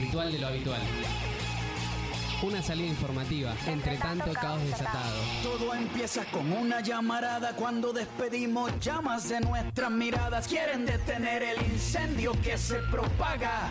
ritual de lo habitual. Una salida informativa, entre tanto caos desatado. Todo empieza con una llamarada cuando despedimos llamas de nuestras miradas. Quieren detener el incendio que se propaga.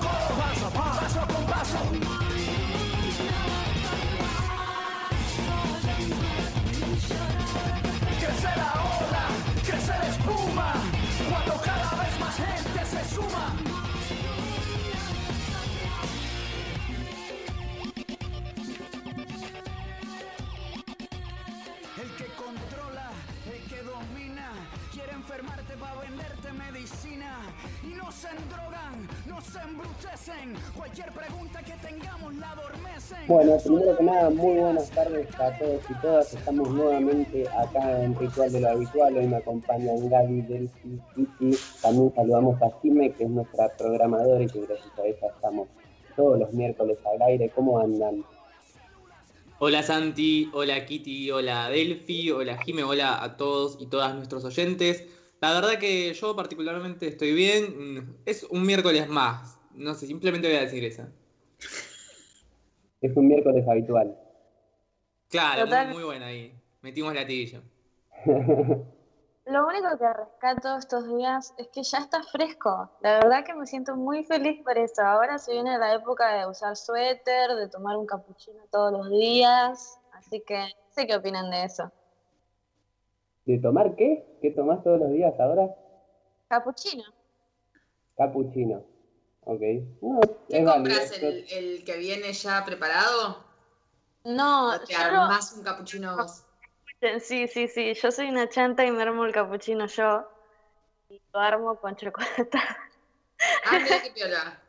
quiere enfermarte para venderte medicina. Y no se endrogan, Bueno, primero que nada, muy buenas tardes a todos y todas. Estamos nuevamente acá en Ritual de lo Habitual. Hoy me acompañan Gaby, Delphi, Kiki. También saludamos a Jime, que es nuestra programadora y que gracias a ella estamos todos los miércoles al aire. ¿Cómo andan? Hola Santi, hola Kitty, hola Delphi, hola Jime, hola a todos y todas nuestros oyentes. La verdad que yo particularmente estoy bien. Es un miércoles más. No sé, simplemente voy a decir eso. Es un miércoles habitual. Claro, Total. muy, muy buena ahí. Metimos latillo. Lo único que rescato estos días es que ya está fresco. La verdad que me siento muy feliz por eso. Ahora se viene la época de usar suéter, de tomar un capuchino todos los días. Así que sé qué opinan de eso. ¿De tomar qué? ¿Qué tomás todos los días ahora? Capuchino. Capuchino. Ok. No, ¿Qué compras? El, el que viene ya preparado? No, ¿O te armás un capuchino vos? Sí, sí, sí. Yo soy una chanta y me armo el capuchino yo. Y lo armo con chocolate. Ah, mira qué piola.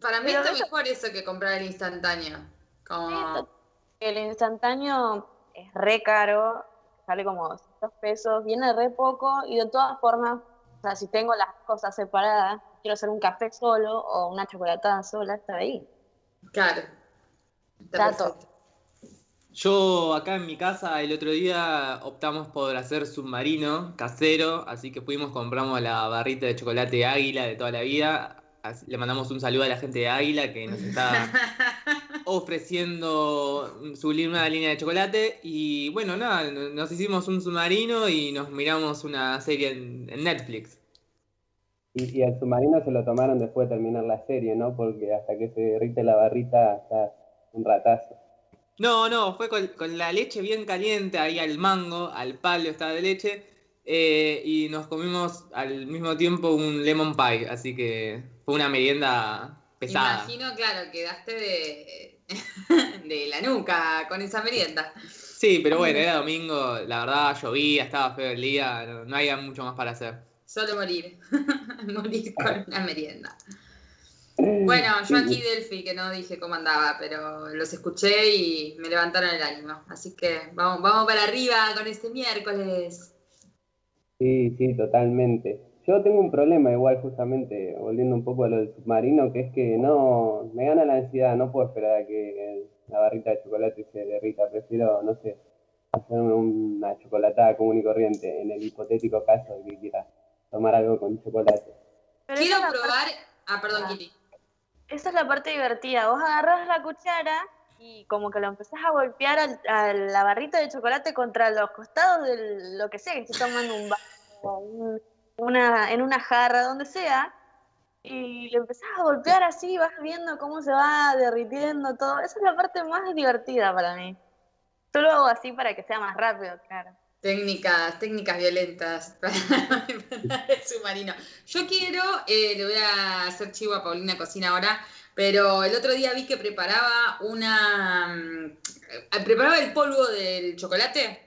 Para mí Pero está eso- mejor eso que comprar el instantáneo. Como... El instantáneo es re caro, sale como 200 pesos, viene re poco y de todas formas, o sea, si tengo las cosas separadas, quiero hacer un café solo o una chocolatada sola, está ahí. Claro. Está Trato. perfecto. Yo acá en mi casa el otro día optamos por hacer submarino casero, así que fuimos, compramos la barrita de chocolate Águila de toda la vida. Le mandamos un saludo a la gente de Águila que nos está ofreciendo subir una línea de chocolate. Y bueno, nada, no- nos hicimos un submarino y nos miramos una serie en, en Netflix. Y, y al submarino se lo tomaron después de terminar la serie, ¿no? Porque hasta que se derrite la barrita está un ratazo. No, no, fue con, con la leche bien caliente, ahí al mango, al palo estaba de leche, eh, y nos comimos al mismo tiempo un lemon pie, así que fue una merienda pesada. Imagino, claro, quedaste de, de la nuca con esa merienda. Sí, pero bueno, era domingo, la verdad llovía, estaba feo el día, no, no había mucho más para hacer. Solo morir. morir con una merienda. Bueno, yo aquí Delphi, que no dije cómo andaba, pero los escuché y me levantaron el ánimo. Así que vamos, vamos para arriba con este miércoles. Sí, sí, totalmente. Yo tengo un problema igual justamente, volviendo un poco a lo del submarino, que es que no, me gana la ansiedad, no puedo esperar a que la barrita de chocolate se derrita, prefiero, no sé, hacerme una chocolatada común y corriente, en el hipotético caso de que quiera tomar algo con chocolate. Pero Quiero probar. Ah, perdón, Ah. Kitty. Esa es la parte divertida. Vos agarrás la cuchara y como que lo empezás a golpear al- a la barrita de chocolate contra los costados de lo que sea, que estés tomando un vaso, un- una, en una jarra, donde sea. y le empezás a golpear así, vas viendo cómo se va derritiendo todo. Esa es la parte más divertida para mí. Solo hago así para que sea más rápido, claro. Técnicas, técnicas violentas para el submarino. Yo quiero, eh, le voy a hacer chivo a Paulina Cocina ahora, pero el otro día vi que preparaba una. mm, Preparaba el polvo del chocolate,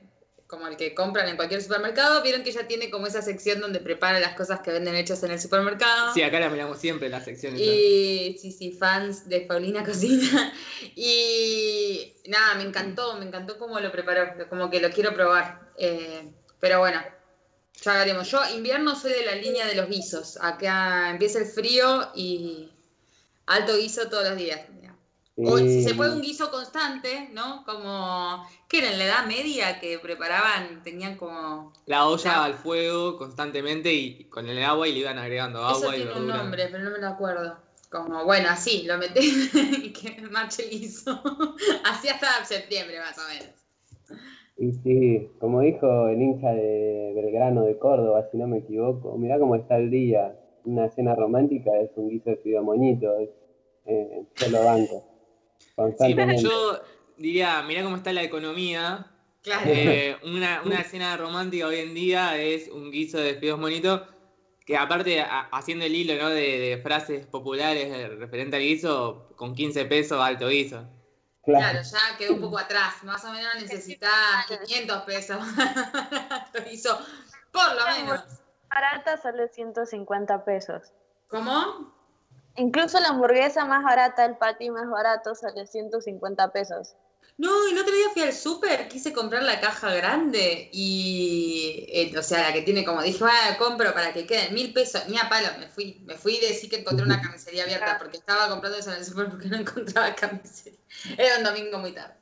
como el que compran en cualquier supermercado. Vieron que ella tiene como esa sección donde prepara las cosas que venden hechas en el supermercado. Sí, acá la miramos siempre la sección. esa. Y sí, sí, fans de Paulina Cocina. Y nada, me encantó, me encantó cómo lo preparó, como que lo quiero probar. Eh, pero bueno, ya veremos. Yo invierno soy de la línea de los guisos. Acá empieza el frío y alto guiso todos los días. O si se puede un guiso constante, ¿no? Como, ¿qué era en la edad media que preparaban? Tenían como... La olla La- al fuego constantemente y con el agua y le iban agregando Eso agua y tiene un nombre, pero no me lo acuerdo. Como, bueno, así, lo metés y que marche el guiso. así hasta septiembre, más o menos. Y sí, como dijo el hincha de Belgrano de Córdoba, si no me equivoco, mirá cómo está el día. Una cena romántica es un guiso de fideo moñito, es, eh, solo banco. Sí, Constantemente. yo diría, mirá cómo está la economía. Claro. Eh, una, una cena romántica hoy en día es un guiso de fideos monitos que aparte a- haciendo el hilo ¿no? de, de frases populares eh, referente al guiso, con 15 pesos alto guiso. Claro, ya quedó un poco atrás. Más o menos necesitas 500 pesos. lo hizo, por lo menos. Barata sale 150 pesos. ¿Cómo? Incluso la hamburguesa más barata, el patty más barato, sale 150 pesos. No, el otro día fui al súper, quise comprar la caja grande y, eh, o sea, la que tiene como, dije, ah, compro para que queden mil pesos, ni a palo, me fui, me fui de decir que encontré una carnicería abierta porque estaba comprando eso en el súper porque no encontraba carnicería. Era un domingo muy tarde.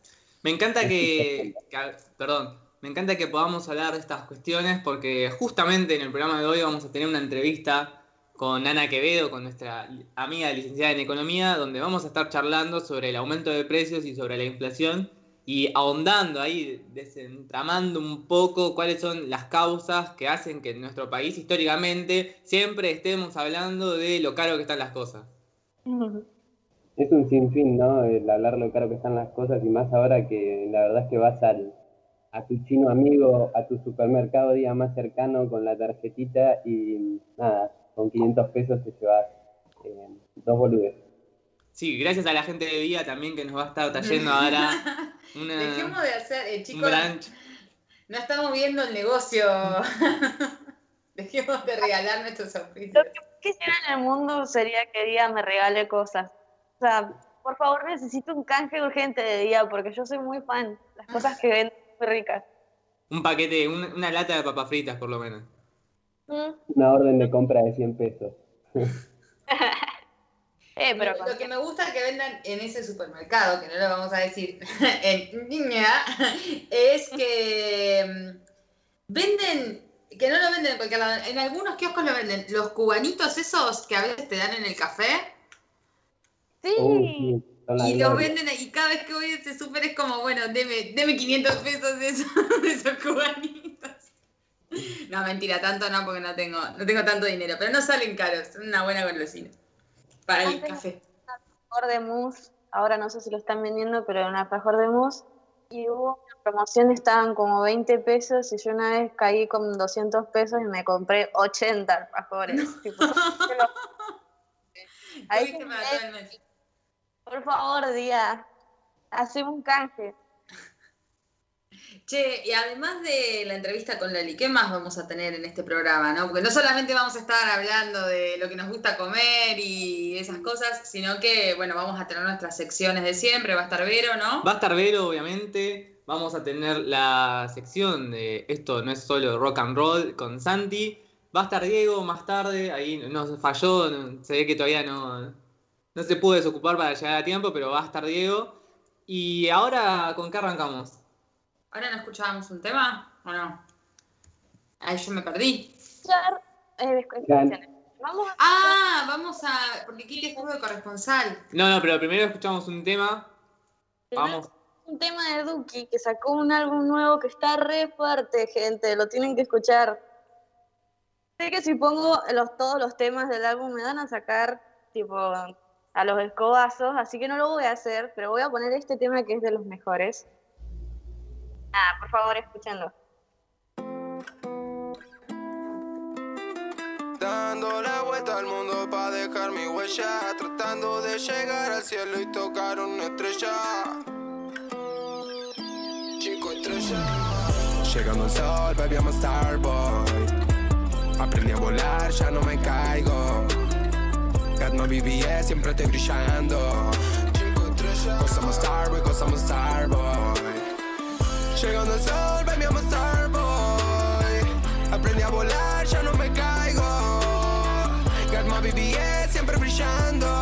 Me encanta que, que- perdón, me encanta que podamos hablar de estas cuestiones porque justamente en el programa de hoy vamos a tener una entrevista con Ana Quevedo, con nuestra amiga licenciada en Economía, donde vamos a estar charlando sobre el aumento de precios y sobre la inflación y ahondando ahí, desentramando un poco cuáles son las causas que hacen que en nuestro país históricamente siempre estemos hablando de lo caro que están las cosas. Es un sinfín, ¿no? El hablar lo caro que están las cosas y más ahora que la verdad es que vas al, a tu chino amigo, a tu supermercado día más cercano con la tarjetita y nada, con 500 pesos te llevas eh, dos boludes. Sí, gracias a la gente de Vía también que nos va a estar trayendo ahora una, Dejemos de hacer, eh, chicos, no estamos viendo el negocio. Dejemos de regalar nuestros Lo auspicios. que quisiera en el mundo sería que Día me regale cosas. O sea, por favor, necesito un canje urgente de Día porque yo soy muy fan. Las cosas que venden muy ricas. Un paquete, un- una lata de papas fritas por lo menos. Mm. Una orden de compra de 100 pesos. Eh, pero Lo- que me gusta que vendan en ese supermercado, que no lo vamos a decir en niña, es que mm, venden, que no lo venden en cualquier lado, en algunos kioscos lo venden, los cubanitos esos que a veces te dan en el café, sí. La y los venden, y cada vez que voy a ese súper es como, bueno, deme, deme 500 pesos de esos, de esos cubanitos. No, mentira, tanto no, porque no tengo, no tengo tanto dinero, pero no salen caros, son una buena golosina. Para el café. alfajor de mousse, ahora no sé si lo están vendiendo, pero era un alfajor de mousse. Y hubo una promoción, estaban como 20 pesos y yo una vez caí con 200 pesos y me compré 80 alfajores. Tipo, Ahí se me- todo el mes. Por favor, Día, haceme un canje. Che, y además de la entrevista con Lali, ¿qué más vamos a tener en este programa? ¿no? Porque no solamente vamos a estar hablando de lo que nos gusta comer y esas cosas, sino que, bueno, vamos a tener nuestras secciones de siempre, va a estar Vero, ¿no? Va a estar Vero, obviamente. Vamos a tener la sección de esto no es solo rock and roll con Santi. Va a estar Diego más tarde, ahí nos falló, se ve que todavía no, no se pudo desocupar para llegar a tiempo, pero va a estar Diego. Y ahora, ¿con qué arrancamos? ¿Ahora no escuchábamos un tema o no? Ahí yo me perdí. Escuchar, eh. Vamos a Ah, vamos a. Porque Kiki estuvo de corresponsal. No, no, pero primero escuchamos un tema. Vamos. un tema de Duki que sacó un álbum nuevo que está re fuerte, gente. Lo tienen que escuchar. Sé que si pongo los, todos los temas del álbum me van a sacar tipo a los escobazos, así que no lo voy a hacer, pero voy a poner este tema que es de los mejores. Ah, por favor, escúchenlo. Dando la vuelta al mundo para dejar mi huella, tratando de llegar al cielo y tocar una estrella. Chico estrella. Llegando al sol, a starboy. Aprendí a volar, ya no me caigo. Got my BBS, siempre estoy brillando. A starboy, a starboy. Llegando al sol, a starboy. Aprendí a volar, ya no me caigo. Got my BBS, siempre brillando.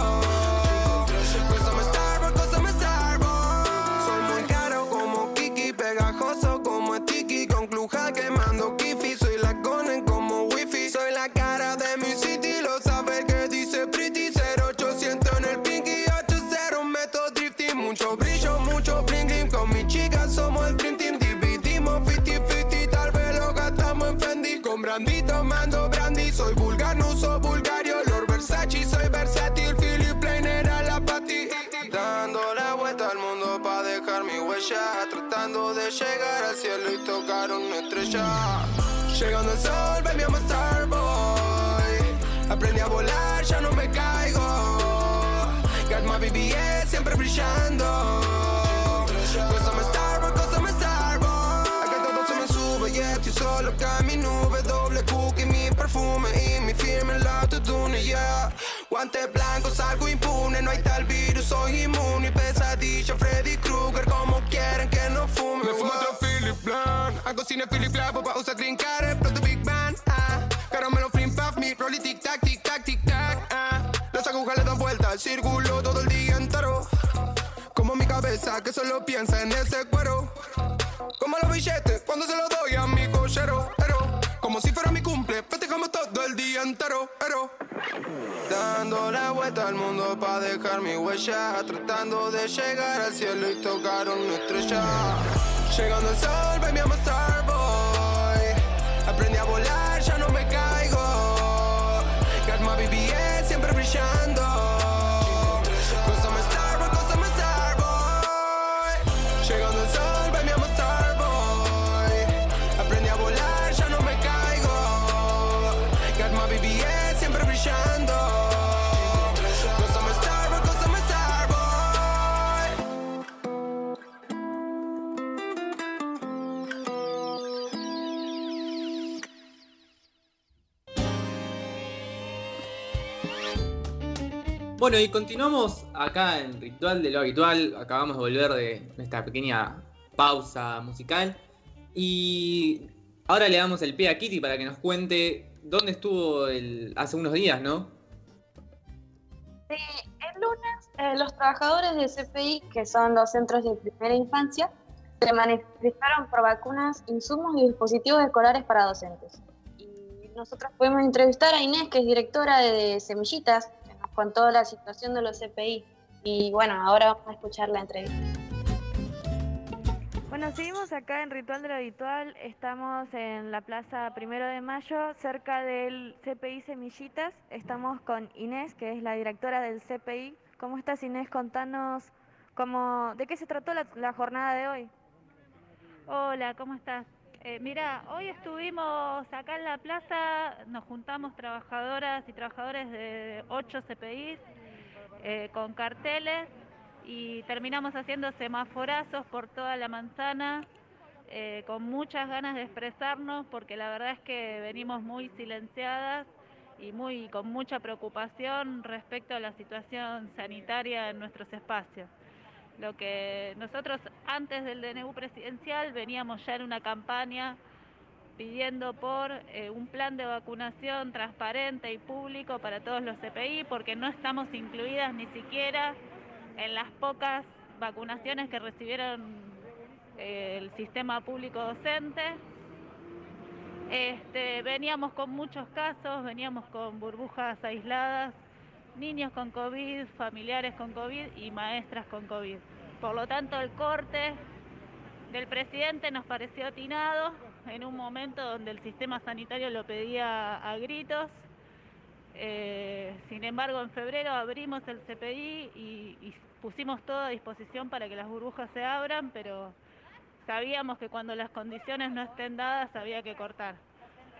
Llegar al cielo y tocar una estrella. Llegando al sol, baby, I'm a starboy. Aprendí a volar, ya no me caigo. Got my BBS, siempre brillando. Cause I'm a starboy, cause I'm a starboy. Acá todo se me sube y estoy solo acá mi nube. Doble cookie, mi perfume y mi firme en la autotune, yeah. Guantes blancos, algo impune, no hay tal virus, soy inmune. Y pesadilla, Black, pa' usar green card, pronto Big Bang, ah. Caramelo, flim, puff, mi rolly, tic tac, tic tac, tic tac, ah. Las agujas le dan vuelta al círculo todo el día entero. Como mi cabeza que solo piensa en ese cuero. Como los billetes la vuelta al mundo para dejar mi huella. Tratando de llegar al cielo y tocar una estrella. Llegando al sol, baby, I'm a starboy. Aprendí a volar, ya no me caigo. Got my BBS, siempre brillando. Bueno, y continuamos acá en Ritual de lo Habitual. Acabamos de volver de nuestra pequeña pausa musical. Y ahora le damos el pie a Kitty para que nos cuente dónde estuvo el, hace unos días, ¿no? Sí, el lunes eh, los trabajadores de CPI, que son los centros de primera infancia, se manifestaron por vacunas, insumos y dispositivos escolares para docentes. Y nosotros pudimos entrevistar a Inés, que es directora de Semillitas, nos contó la situación de los CPI. Y bueno, ahora vamos a escuchar la entrevista. Bueno, seguimos acá en Ritual de lo Habitual. Estamos en la Plaza Primero de Mayo, cerca del CPI Semillitas. Estamos con Inés, que es la directora del CPI. ¿Cómo estás, Inés? Contanos cómo, de qué se trató la, la jornada de hoy. Hola, ¿cómo estás? Eh, mira, hoy estuvimos acá en la plaza, nos juntamos trabajadoras y trabajadores de 8 CPIs eh, con carteles y terminamos haciendo semaforazos por toda la manzana eh, con muchas ganas de expresarnos porque la verdad es que venimos muy silenciadas y muy con mucha preocupación respecto a la situación sanitaria en nuestros espacios. Lo que nosotros antes del DNU presidencial veníamos ya en una campaña pidiendo por eh, un plan de vacunación transparente y público para todos los CPI, porque no estamos incluidas ni siquiera en las pocas vacunaciones que recibieron eh, el sistema público docente. Este, veníamos con muchos casos, veníamos con burbujas aisladas, niños con COVID, familiares con COVID y maestras con COVID. Por lo tanto, el corte del presidente nos pareció atinado en un momento donde el sistema sanitario lo pedía a gritos. Eh, sin embargo, en febrero abrimos el CPI y, y pusimos todo a disposición para que las burbujas se abran, pero sabíamos que cuando las condiciones no estén dadas había que cortar.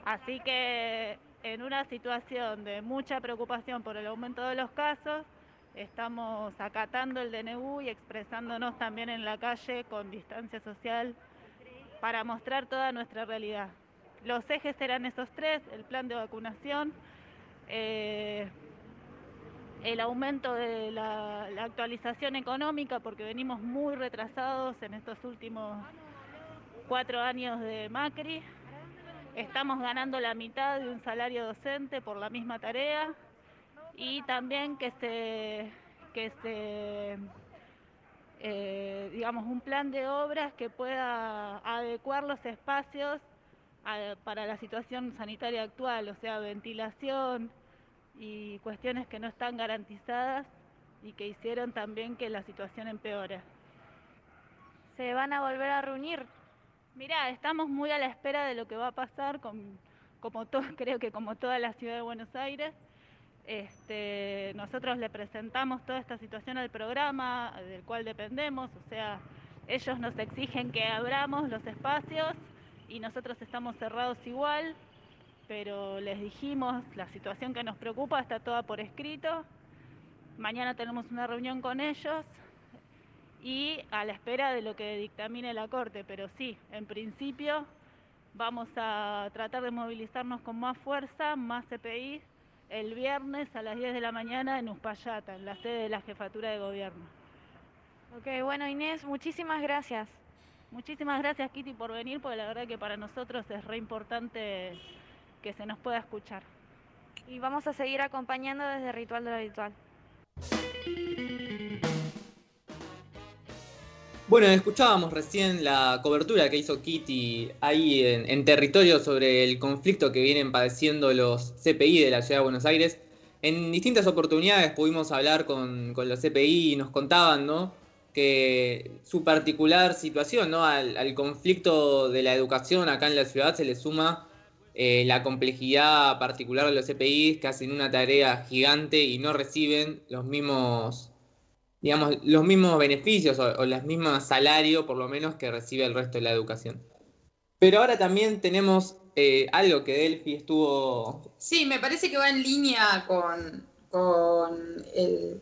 Así que en una situación de mucha preocupación por el aumento de los casos, estamos acatando el DNU y expresándonos también en la calle con distancia social para mostrar toda nuestra realidad. Los ejes eran esos tres, el plan de vacunación, eh, el aumento de la, actualización económica, porque venimos muy retrasados en estos últimos cuatro años de Macri. Estamos ganando la mitad de un salario docente por la misma tarea y también que se, que se eh, digamos, un plan de obras que pueda adecuar los espacios a, para la situación sanitaria actual, o sea, ventilación y cuestiones que no están garantizadas y que hicieron también que la situación empeore. ¿Se van a volver a reunir? Mira, estamos muy a la espera de lo que va a pasar, como todo, creo que como toda la ciudad de Buenos Aires. Este, nosotros le presentamos toda esta situación al programa del cual dependemos, o sea, ellos nos exigen que abramos los espacios y nosotros estamos cerrados igual, pero les dijimos la situación que nos preocupa está toda por escrito. Mañana tenemos una reunión con ellos y a la espera de lo que dictamine la Corte, pero sí, en principio vamos a tratar de movilizarnos con más fuerza, más CPI el viernes a las 10 de la mañana en Uspallata, en la sede de la Jefatura de Gobierno. Ok, bueno Inés, muchísimas gracias. Muchísimas gracias Kitty por venir, porque la verdad que para nosotros es re importante que se nos pueda escuchar. Y vamos a seguir acompañando desde Ritual de lo Habitual. Bueno, escuchábamos recién la cobertura que hizo Kitty ahí en, territorio sobre el conflicto que vienen padeciendo los CPI de la Ciudad de Buenos Aires. En distintas oportunidades pudimos hablar con, los CPI y nos contaban, ¿no? Que su particular situación, ¿no? Al, al, conflicto de la educación acá en la ciudad se le suma eh, la complejidad particular de los CPI que hacen una tarea gigante y no reciben los mismos digamos, los mismos beneficios o, o los mismos salarios, por lo menos, que recibe el resto de la educación. Pero ahora también tenemos eh, algo que Delphi estuvo... Sí, me parece que va en línea con, con el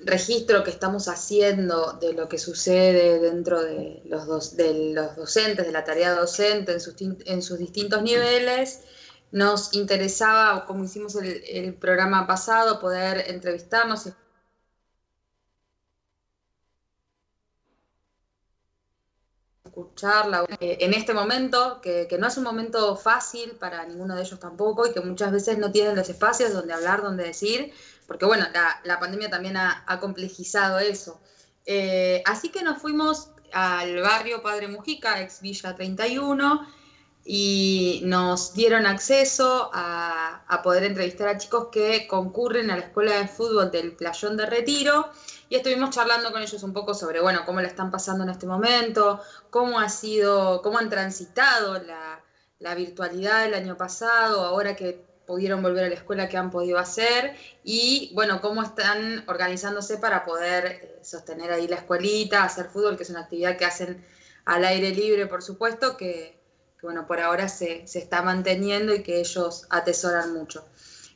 registro que estamos haciendo de lo que sucede dentro de los, dos, de los docentes, de la tarea docente en sus, en sus distintos niveles. Nos interesaba, como hicimos el, programa pasado, poder entrevistarnos y escucharla en este momento, que, no es un momento fácil para ninguno de ellos tampoco y que muchas veces no tienen los espacios donde hablar, donde decir, porque bueno, la, pandemia también ha, complejizado eso. Eh, así que nos fuimos al barrio Padre Mujica, ex Villa 31, y nos dieron acceso a poder entrevistar a chicos que concurren a la escuela de fútbol del Playón de Retiro y estuvimos charlando con ellos un poco sobre, bueno, cómo la están pasando en este momento, cómo ha sido, cómo han transitado la, la virtualidad el año pasado, ahora que pudieron volver a la escuela, qué han podido hacer y, bueno, cómo están organizándose para poder sostener ahí la escuelita, hacer fútbol, que es una actividad que hacen al aire libre, por supuesto, que, que bueno, por ahora se, se está manteniendo y que ellos atesoran mucho.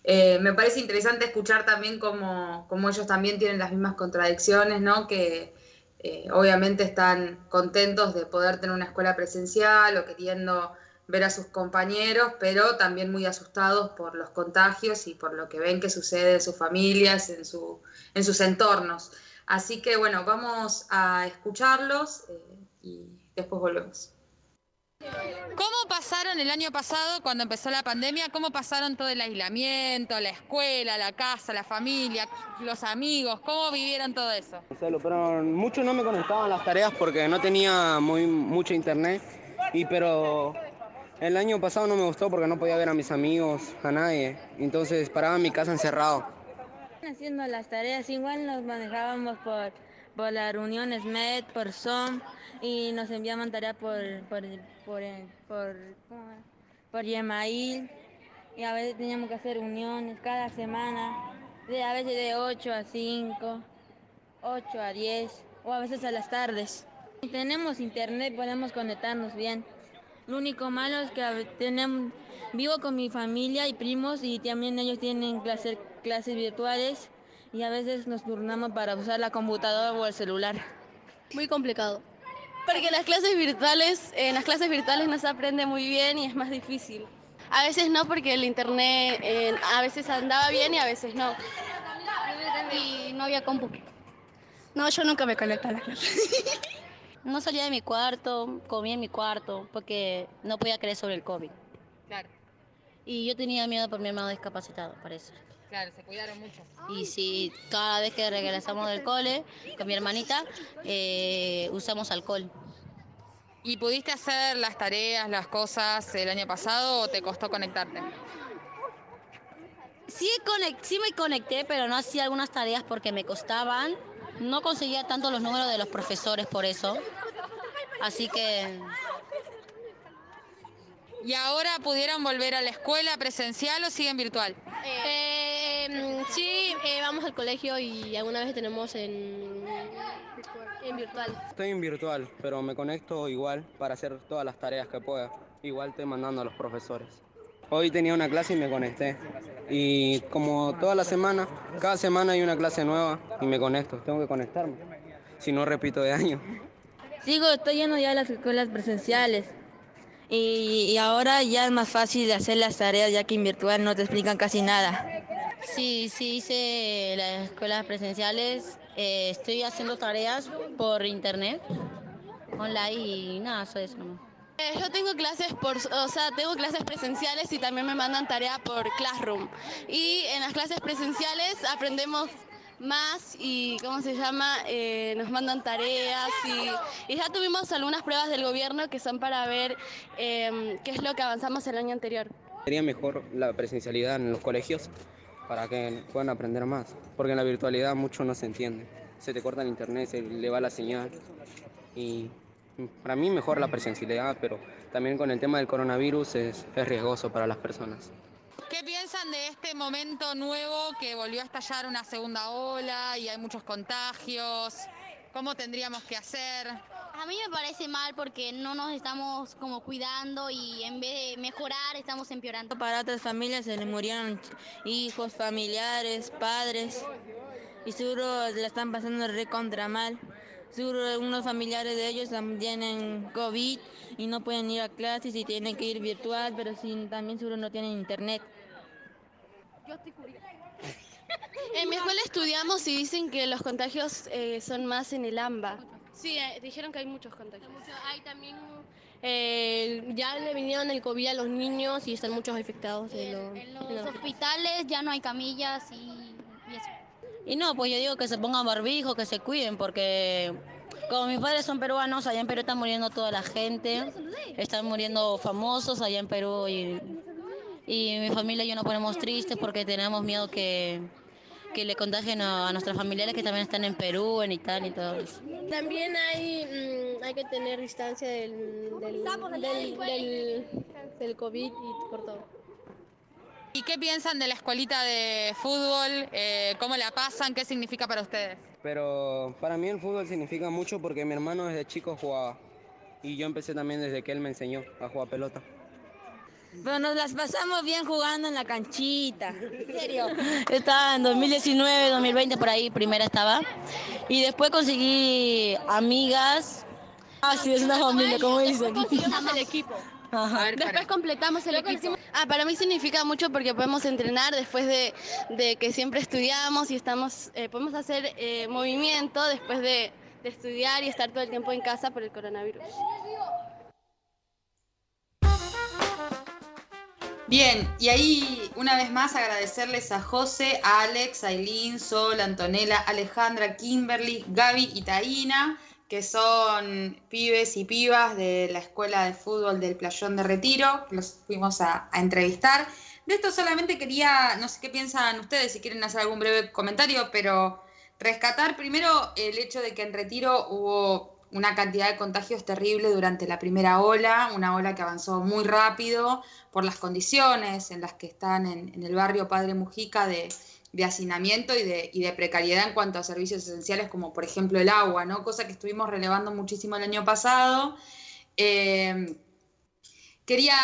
Eh, me parece interesante escuchar también cómo, cómo, ellos también tienen las mismas contradicciones, ¿no? Que eh, obviamente están contentos de poder tener una escuela presencial o queriendo ver a sus compañeros, pero también muy asustados por los contagios y por lo que ven que sucede en sus familias, en, su, en sus entornos. Así que bueno, vamos a escucharlos eh, y después volvemos. ¿Cómo pasaron el año pasado cuando empezó la pandemia? ¿Cómo pasaron todo el aislamiento, la escuela, la casa, la familia, los amigos? ¿Cómo vivieron todo eso? Pero muchos no me conectaban las tareas porque no tenía muy, mucho internet. Y pero el año pasado no me gustó porque no podía ver a mis amigos, a nadie. Entonces paraba en mi casa encerrado. Haciendo las tareas igual nos manejábamos por por la reunión SMED, por Zoom y nos enviaban tareas por, por, por, por, por Gmail y a veces teníamos que hacer reuniones cada semana, de, a veces de 8 a 5, 8 a 10 o a veces a las tardes. Tenemos internet podemos conectarnos bien. Lo único malo es que tenemos, vivo con mi familia y primos y también ellos tienen clases, clases virtuales y a veces nos turnamos para usar la computadora o el celular. Muy complicado. Porque las clases virtuales, en las clases virtuales no se aprende muy bien y es más difícil. A veces no, porque el internet eh, a veces andaba bien y a veces no. Y no había compu. No, yo nunca me conecté a la clase. No salía de mi cuarto, comía en mi cuarto, porque no podía creer sobre el COVID. Claro. Y yo tenía miedo por mi hermano discapacitado, eso. Claro, se cuidaron mucho. Y si cada vez que regresamos del cole con mi hermanita, eh, usamos alcohol. ¿Y pudiste hacer las tareas, las cosas el año pasado o te costó conectarte? Sí, sí me conecté, pero no hacía algunas tareas porque me costaban. No conseguía tanto los números de los profesores por eso. Así que... ¿Y ahora pudieron volver a la escuela presencial o siguen virtual? Eh, sí, eh, vamos al colegio y alguna vez tenemos en, en virtual. Estoy en virtual, pero me conecto igual para hacer todas las tareas que pueda. Igual estoy mandando a los profesores. Hoy tenía una clase y me conecté. Y como toda la semana, cada semana hay una clase nueva y me conecto. Tengo que conectarme. Si no, repito de año. Sigo, estoy yendo ya a las escuelas presenciales. Y, ahora ya es más fácil de hacer las tareas ya que en virtual no te explican casi nada. Sí, sí hice las escuelas presenciales. Eh, estoy haciendo tareas por internet, online y nada, eso es eh, yo tengo clases por, o sea, tengo clases presenciales y también me mandan tareas por Classroom. Y en las clases presenciales aprendemos más y, ¿cómo se llama? Eh, nos mandan tareas y, ya tuvimos algunas pruebas del gobierno que son para ver em, qué es lo que avanzamos el año anterior. Sería mejor la presencialidad en los colegios para que puedan aprender más, porque en la virtualidad mucho no se entiende. Se te corta el internet, se le va la señal y para mí mejor la presencialidad, pero también con el tema del coronavirus es, es riesgoso para las personas. ¿Qué piensan de este momento nuevo que volvió a estallar una segunda ola y hay muchos contagios? ¿Cómo tendríamos que hacer? A mí me parece mal porque no nos estamos como cuidando y en vez de mejorar estamos empeorando. Para otras familias se les murieron hijos, familiares, padres y seguro la están pasando re contra mal. Seguro unos familiares de ellos también tienen COVID y no pueden ir a clases y tienen que ir virtual, pero también seguro no tienen internet. Yo estoy En mi escuela estudiamos y dicen que los contagios eh, son más en el AMBA. Sí, eh, dijeron que hay muchos contagios. Hay también, eh, ya le vinieron el COVID a los niños y están muchos infectados. En, los, hospitales ya no hay camillas y eso. Y no, pues yo digo que se pongan barbijo, que se cuiden, porque como mis padres son peruanos, allá en Perú está muriendo toda la gente, están muriendo famosos allá en Perú y, y mi familia y yo nos ponemos tristes porque tenemos miedo que, que le contagien a, nuestros familiares que también están en Perú, en Italia y todo eso. También hay, mm, hay que tener distancia del, del, del, del COVID y por todo. ¿Y qué piensan de la escuelita de fútbol? Eh, ¿Cómo la pasan? ¿Qué significa para ustedes? Pero para mí el fútbol significa mucho porque mi hermano desde chico jugaba. Y yo empecé también desde que él me enseñó a jugar pelota. Pero nos las pasamos bien jugando en la canchita. En serio. Estaba en 2019, 2020, por ahí, primera estaba. Y después conseguí amigas. Ah, sí, es una familia, como dicen. el equipo. Después completamos el equipo. Ah, para mí significa mucho porque podemos entrenar después de, que siempre estudiamos y estamos, eh, podemos hacer eh, movimiento después de, de estudiar y estar todo el tiempo en casa por el coronavirus. Bien, y ahí una vez más agradecerles a José, a Alex, a Eileen, Sol, Antonella, Alejandra, Kimberly, Gaby y Taina que son pibes y pibas de la escuela de fútbol del Playón de Retiro, los fuimos a, entrevistar. De esto solamente quería, no sé qué piensan ustedes, si quieren hacer algún breve comentario, pero rescatar primero el hecho de que en Retiro hubo una cantidad de contagios terrible durante la primera ola, una ola que avanzó muy rápido por las condiciones en las que están en, el barrio Padre Mujica de, hacinamiento y de, precariedad en cuanto a servicios esenciales como por ejemplo el agua, ¿no? cosa que estuvimos relevando muchísimo el año pasado. Eh, quería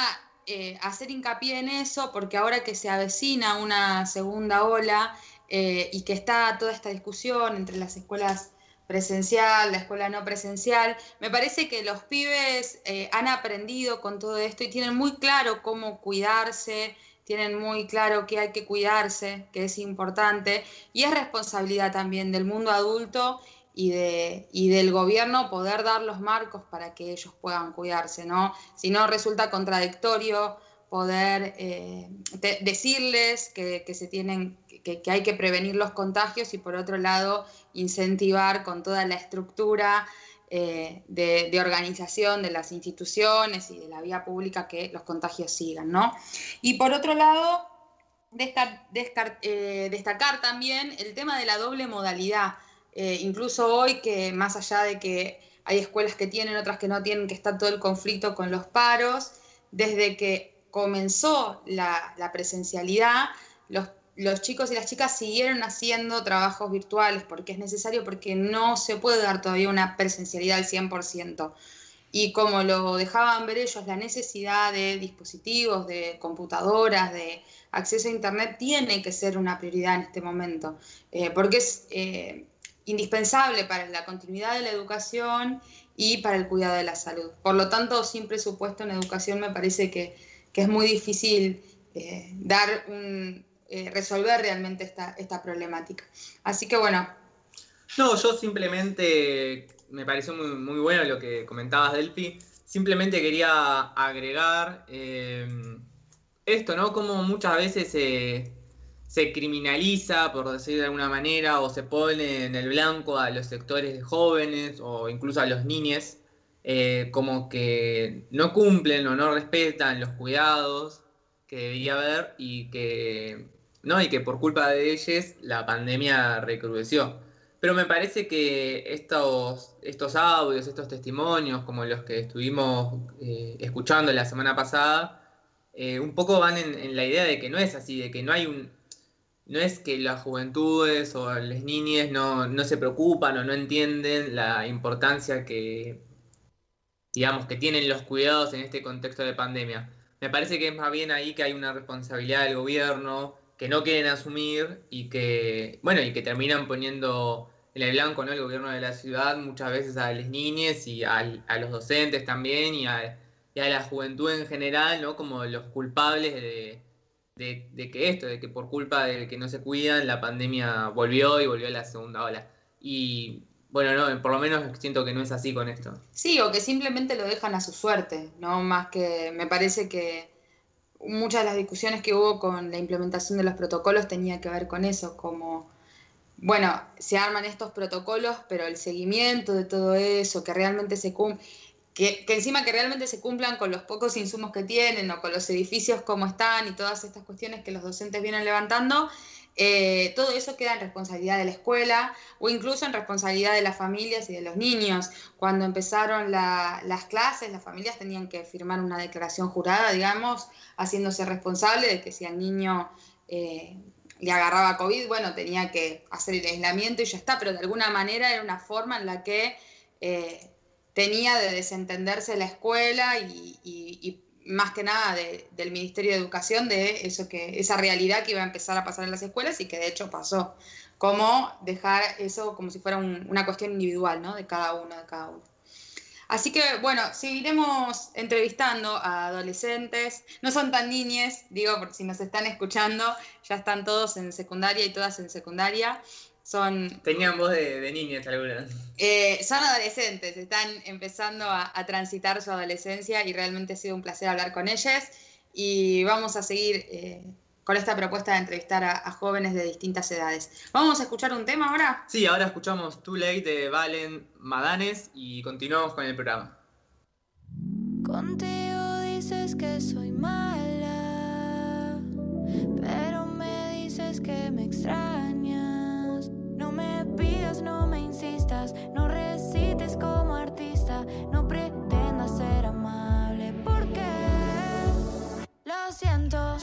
eh, hacer hincapié en eso porque ahora que se avecina una segunda ola eh, y que está toda esta discusión entre las escuelas presencial, la escuela no presencial, me parece que los pibes eh, han aprendido con todo esto y tienen muy claro cómo cuidarse, tienen muy claro que hay que cuidarse, que es importante, y es responsabilidad también del mundo adulto y, de, y del gobierno poder dar los marcos para que ellos puedan cuidarse, ¿no? Si no resulta contradictorio poder eh, decirles que, se tienen, que, hay que prevenir los contagios y por otro lado incentivar con toda la estructura eh, de, organización de las instituciones y de la vía pública que los contagios sigan, ¿no? Y por otro lado, eh, destacar también el tema de la doble modalidad. Eh, incluso hoy que más allá de que hay escuelas que tienen, otras que no tienen, que está todo el conflicto con los paros, desde que comenzó la, presencialidad, los, los, chicos y las chicas siguieron haciendo trabajos virtuales porque es necesario, porque no se puede dar todavía una presencialidad al 100%. Y como lo dejaban ver ellos, la necesidad de dispositivos, de computadoras, de acceso a Internet tiene que ser una prioridad en este momento, eh, porque es, eh, indispensable para la continuidad de la educación y para el cuidado de la salud. Por lo tanto, sin presupuesto en educación me parece que, es muy difícil eh, dar un, eh, resolver realmente esta, esta problemática. Así que bueno. No, yo simplemente me pareció muy, muy bueno lo que comentabas, Delphi. Simplemente quería agregar eh, esto, ¿no? Como muchas veces se criminaliza, por decir de alguna manera, o se pone en el blanco a los sectores de jóvenes o incluso a los niños, eh, como que no cumplen o no respetan los cuidados que debería haber y que, ¿no? y que por culpa de ellos la pandemia recrudeció. Pero me parece que estos, estos audios, estos testimonios, como los que estuvimos eh, escuchando la semana pasada, eh, un poco van en la idea de que no es así, de que no hay un, no es que las juventudes o las niñas no, se preocupan o no entienden la importancia que, digamos, que tienen los cuidados en este contexto de pandemia. Me parece que es más bien ahí que hay una responsabilidad del gobierno que no quieren asumir y que, bueno, y que terminan poniendo en el blanco, ¿no? El gobierno de la ciudad muchas veces a las niñas y a, los docentes también y a, y a la juventud en general, ¿no? Como los culpables de, de, que esto, de que por culpa de que no se cuidan, la pandemia volvió y volvió a la segunda ola. Y bueno, no, por lo menos siento que no es así con esto. Sí, o que simplemente lo dejan a su suerte, ¿no? Más que me parece que muchas de las discusiones que hubo con la implementación de los protocolos tenía que ver con eso, como, bueno, se arman estos protocolos, pero el seguimiento de todo eso, que realmente se cumple que, encima que realmente se cumplan con los pocos insumos que tienen o con los edificios como están y todas estas cuestiones que los docentes vienen levantando, eh, todo eso queda en responsabilidad de la escuela o incluso en responsabilidad de las familias y de los niños. Cuando empezaron las clases, las familias tenían que firmar una declaración jurada, digamos, haciéndose responsable de que si al niño eh, le agarraba COVID, bueno, tenía que hacer el aislamiento y ya está, pero de alguna manera era una forma en la que... Eh, tenía de desentenderse la escuela y, más que nada del Ministerio de Educación de eso que esa realidad que iba a empezar a pasar en las escuelas y que de hecho pasó. Cómo dejar eso como si fuera una cuestión individual, ¿no? De cada uno, de cada uno. Así que bueno, seguiremos entrevistando a adolescentes. No son tan niñes, digo, porque si nos están escuchando, ya están todos en secundaria y todas en secundaria. Son, Tenían voz de, de niñas algunas. Eh, son adolescentes, están empezando a, transitar su adolescencia y realmente ha sido un placer hablar con ellas. Y vamos a seguir eh, con esta propuesta de entrevistar a, jóvenes de distintas edades. ¿Vamos a escuchar un tema ahora? Sí, ahora escuchamos Too Late de Valen Madanes y continuamos con el programa. Contigo dices que soy mala, pero me dices que me extrañas. No me pidas, no me insistas, no recites como artista, no pretendas ser amable, porque lo siento,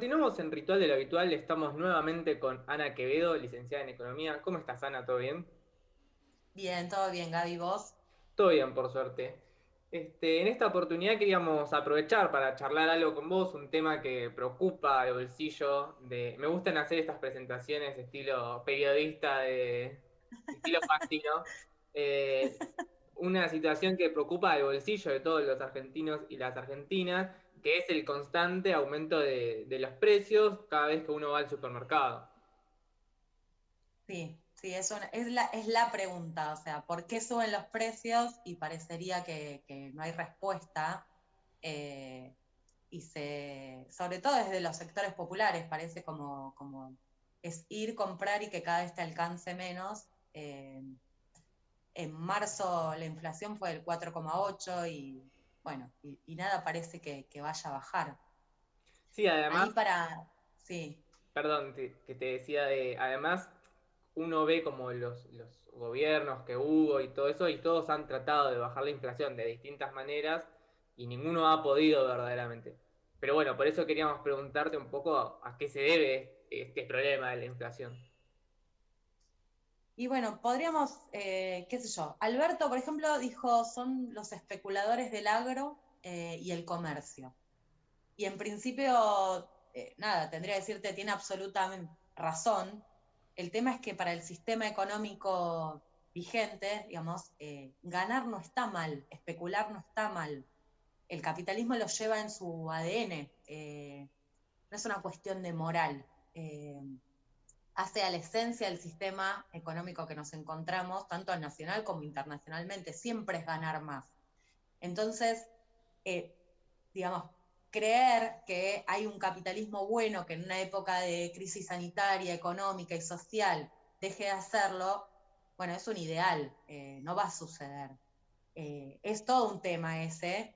continuamos en Ritual de lo Habitual. Estamos nuevamente con Ana Quevedo, licenciada en Economía. ¿Cómo estás, Ana? ¿Todo bien? Bien, todo bien, Gaby, vos. Todo bien, por suerte. Este, en esta oportunidad queríamos aprovechar para charlar algo con vos, un tema que preocupa el bolsillo de... Me gustan hacer estas presentaciones estilo periodista, de estilo fáctico. Eh, una situación que preocupa el bolsillo de todos los argentinos y las argentinas, que es el constante aumento de, los precios cada vez que uno va al supermercado. Sí, sí, es, es, la, es la pregunta, o sea, ¿por qué suben los precios? Y parecería que, que no hay respuesta. eh, y se, sobre todo desde los sectores populares, parece como, como es ir, comprar y que cada vez te alcance menos. eh, en marzo la inflación fue del 4,8 y bueno, y, y nada parece que, que vaya a bajar. Sí, además... Ahí para, sí, Perdón, te- que te decía de, además, uno ve como los, los gobiernos que hubo y todo eso, y todos han tratado de bajar la inflación de distintas maneras, y ninguno ha podido verdaderamente. Pero bueno, por eso queríamos preguntarte un poco a, a qué se debe este problema de la inflación. Y bueno, podríamos, eh, qué sé yo, Alberto, por ejemplo, dijo, son los especuladores del agro eh, y el comercio. Y en principio, eh, nada, tendría que decirte, tiene absolutamente razón. El tema es que para el sistema económico vigente, digamos, ganar no está mal, especular no está mal. El capitalismo lo lleva en su ADN, no es una cuestión de moral. Hace a la esencia del sistema económico que nos encontramos, tanto nacional como internacionalmente, siempre es ganar más. Entonces, eh, digamos, creer que hay un capitalismo bueno que en una época de crisis sanitaria, económica y social deje de hacerlo, bueno, es un ideal, eh, no va a suceder. Eh, es todo un tema ese,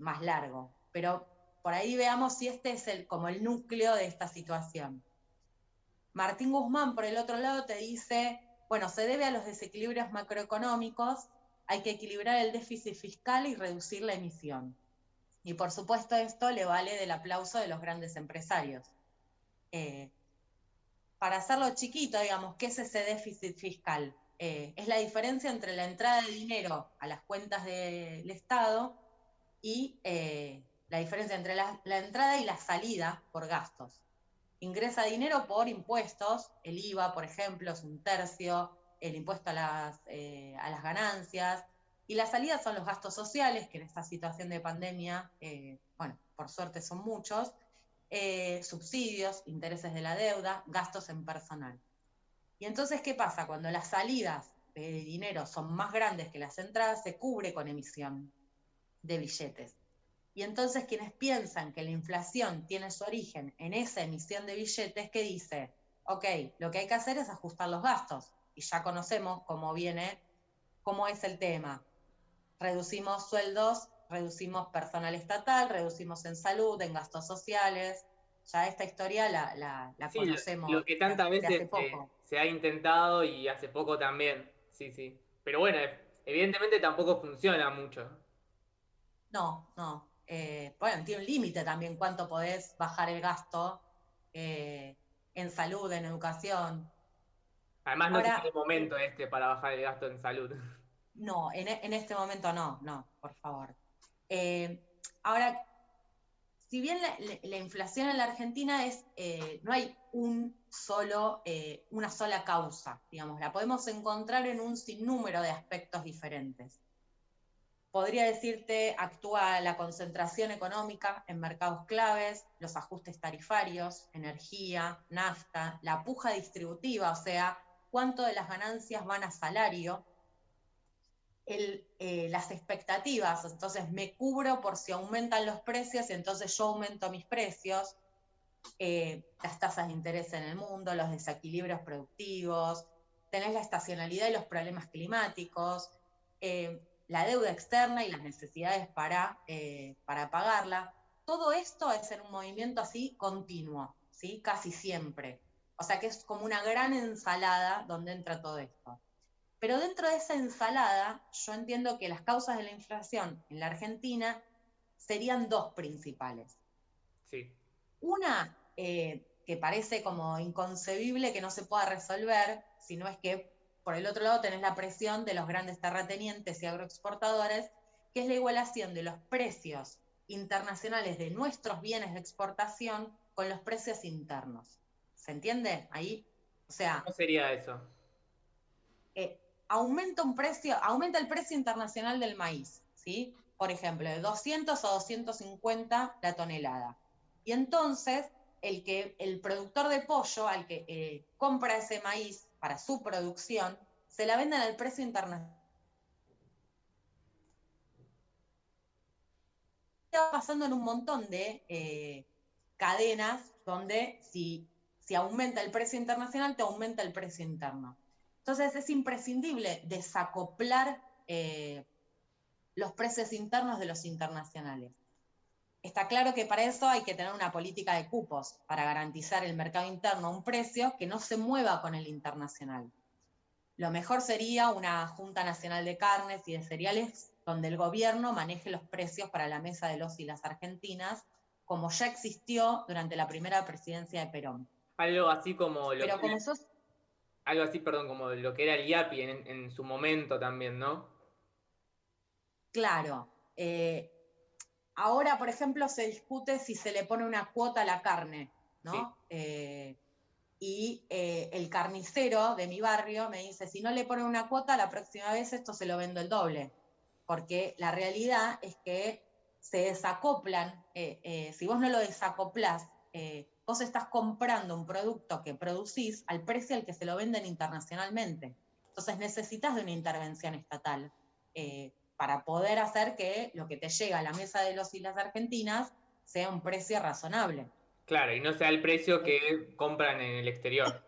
más largo, pero por ahí veamos si este es el, como el núcleo de esta situación. Martín Guzmán, por el otro lado, te dice, bueno, se debe a los desequilibrios macroeconómicos, hay que equilibrar el déficit fiscal y reducir la emisión. Y por supuesto esto le vale del aplauso de los grandes empresarios. Eh, para hacerlo chiquito, digamos, ¿qué es ese déficit fiscal? Eh, es la diferencia entre la entrada de dinero a las cuentas del Estado y eh, la diferencia entre la, la, entrada y la salida por gastos. Ingresa dinero por impuestos, el IVA, por ejemplo, es un tercio, el impuesto a las, eh, las ganancias, y la salida son los gastos sociales, que en esta situación de pandemia, eh, bueno, por suerte son muchos, eh, subsidios, intereses de la deuda, gastos en personal. Y entonces, ¿qué pasa? Cuando las salidas de dinero son más grandes que las entradas, se cubre con emisión de billetes. Y entonces quienes piensan que la inflación tiene su origen en esa emisión de billetes, que dice, ok, lo que hay que hacer es ajustar los gastos. Y ya conocemos cómo viene, cómo es el tema. Reducimos sueldos, reducimos personal estatal, reducimos en salud, en gastos sociales. Ya esta historia la, la, la Sí, conocemos. Lo, lo que tantas veces se ha intentado y hace poco también. Sí, sí. Pero bueno, evidentemente tampoco funciona mucho. No, no. Eh, bueno, tiene un límite también cuánto podés bajar el gasto eh, en salud, en educación. Además, no Ahora- es el momento este para bajar el gasto en salud. No, en, e- en este momento no, no, por favor. Eh, ahora, si bien la, la- la inflación en la Argentina es, eh, no hay un solo, eh, una sola causa, digamos, la podemos encontrar en un sinnúmero de aspectos diferentes. Podría decirte, actúa la concentración económica en mercados claves, los ajustes tarifarios, energía, nafta, la puja distributiva, o sea, cuánto de las ganancias van a salario, eh, las expectativas, entonces me cubro por si aumentan los precios y entonces yo aumento mis precios, eh, las tasas de interés en el mundo, los desequilibrios productivos, tenés la estacionalidad y los problemas climáticos, eh, la deuda externa y las necesidades para, eh, para pagarla. Todo esto es en un movimiento así continuo, ¿sí? casi siempre. O sea que es como una gran ensalada donde entra todo esto. Pero dentro de esa ensalada, yo entiendo que las causas de la inflación en la Argentina serían dos principales. Sí. Una, eh, que parece como inconcebible que no se pueda resolver, sino es que por el otro lado tenés la presión de los grandes terratenientes y agroexportadores, que es la igualación de los precios internacionales de nuestros bienes de exportación con los precios internos. ¿Se entiende? Ahí, o sea, ¿Cómo sería eso? eh, aumenta un precio, aumenta el precio internacional del maíz, ¿sí? Por ejemplo, de 200 a 250 la tonelada. Y entonces, el, que, el productor de pollo, al que eh, compra ese maíz para su producción, se la venden al precio internacional. Está pasando en un montón de eh, cadenas donde si, si aumenta el precio internacional, te aumenta el precio interno. Entonces es imprescindible desacoplar eh, los precios internos de los internacionales. Está claro que para eso hay que tener una política de cupos para garantizar el mercado interno a un precio que no se mueva con el internacional. Lo mejor sería una Junta Nacional de Carnes y de Cereales donde el gobierno maneje los precios para la mesa de los y las argentinas, como ya existió durante la primera presidencia de Perón. Algo así como lo Pero que como era- sos algo así, perdón, como lo que era el IAPI en, en su momento también, ¿no? Claro. eh, ahora, por ejemplo, se discute si se le pone una cuota a la carne, ¿no? Eh, y eh, el carnicero de mi barrio me dice, si no le ponen una cuota, la próxima vez esto se lo vendo el doble. Porque la realidad es que se desacoplan, eh, si vos no lo desacoplás, vos estás comprando un producto que producís al precio al que se lo venden internacionalmente. Entonces necesitas de una intervención estatal eh, para poder hacer que lo que te llega a la mesa de los y las argentinas sea un precio razonable. Claro, y no sea el precio que compran en el exterior.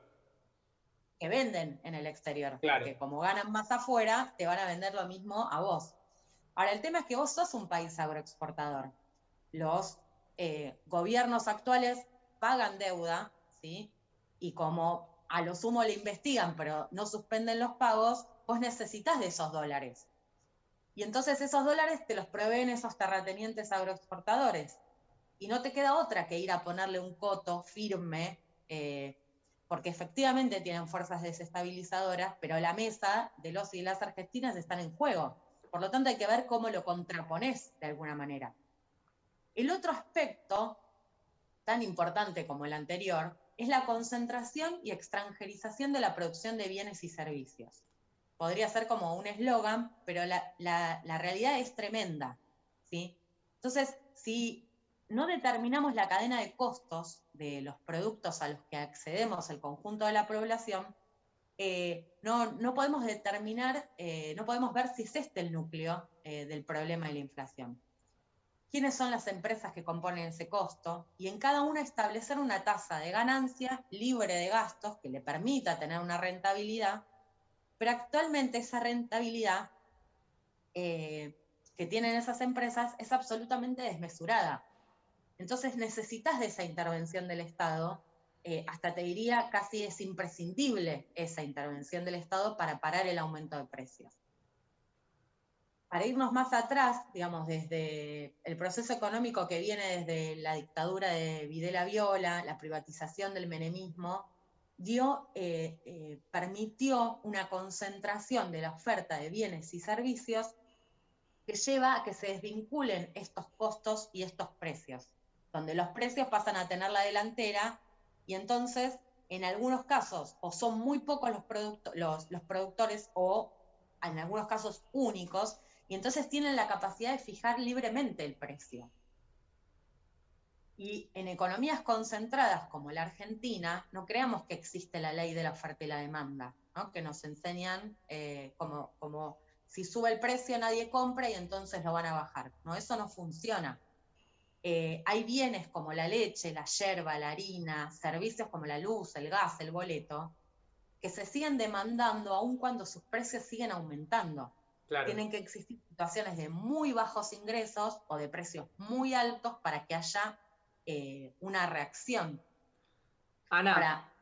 que venden en el exterior. Claro. Porque como ganan más afuera, te van a vender lo mismo a vos. Ahora, el tema es que vos sos un país agroexportador. Los eh, gobiernos actuales pagan deuda, ¿sí? Y como a lo sumo le investigan, pero no suspenden los pagos, vos necesitas de esos dólares. Y entonces esos dólares te los proveen esos terratenientes agroexportadores. Y no te queda otra que ir a ponerle un coto firme, eh, porque efectivamente tienen fuerzas desestabilizadoras, pero la mesa de los y las argentinas están en juego. Por lo tanto, hay que ver cómo lo contrapones de alguna manera. El otro aspecto, tan importante como el anterior, es la concentración y extranjerización de la producción de bienes y servicios. Podría ser como un eslogan, pero la, la- la realidad es tremenda. ¿sí? Entonces, si no determinamos la cadena de costos de los productos a los que accedemos el conjunto de la población, eh, no, no podemos determinar, eh, no podemos ver si es este el núcleo eh, del problema de la inflación. ¿Quiénes son las empresas que componen ese costo? Y en cada una establecer una tasa de ganancia libre de gastos que le permita tener una rentabilidad, pero actualmente esa rentabilidad eh, que tienen esas empresas es absolutamente desmesurada. Entonces necesitas de esa intervención del Estado, eh, hasta te diría casi es imprescindible esa intervención del Estado para parar el aumento de precios. Para irnos más atrás, digamos, desde el proceso económico que viene desde la dictadura de Videla Viola, la privatización del menemismo, dio, eh, eh, permitió una concentración de la oferta de bienes y servicios que lleva a que se desvinculen estos costos y estos precios, donde los precios pasan a tener la delantera y entonces en algunos casos o son muy pocos los, producto- los, los productores o en algunos casos únicos y entonces tienen la capacidad de fijar libremente el precio. Y en economías concentradas como la Argentina, no creamos que existe la ley de la oferta y la demanda, ¿no? que nos enseñan eh, como, como si sube el precio nadie compra y entonces lo van a bajar. No, eso no funciona. Eh, hay bienes como la leche, la yerba, la harina, servicios como la luz, el gas, el boleto, que se siguen demandando aun cuando sus precios siguen aumentando. Claro. Tienen que existir situaciones de muy bajos ingresos o de precios muy altos para que haya eh, una reacción. Ana, Ahora,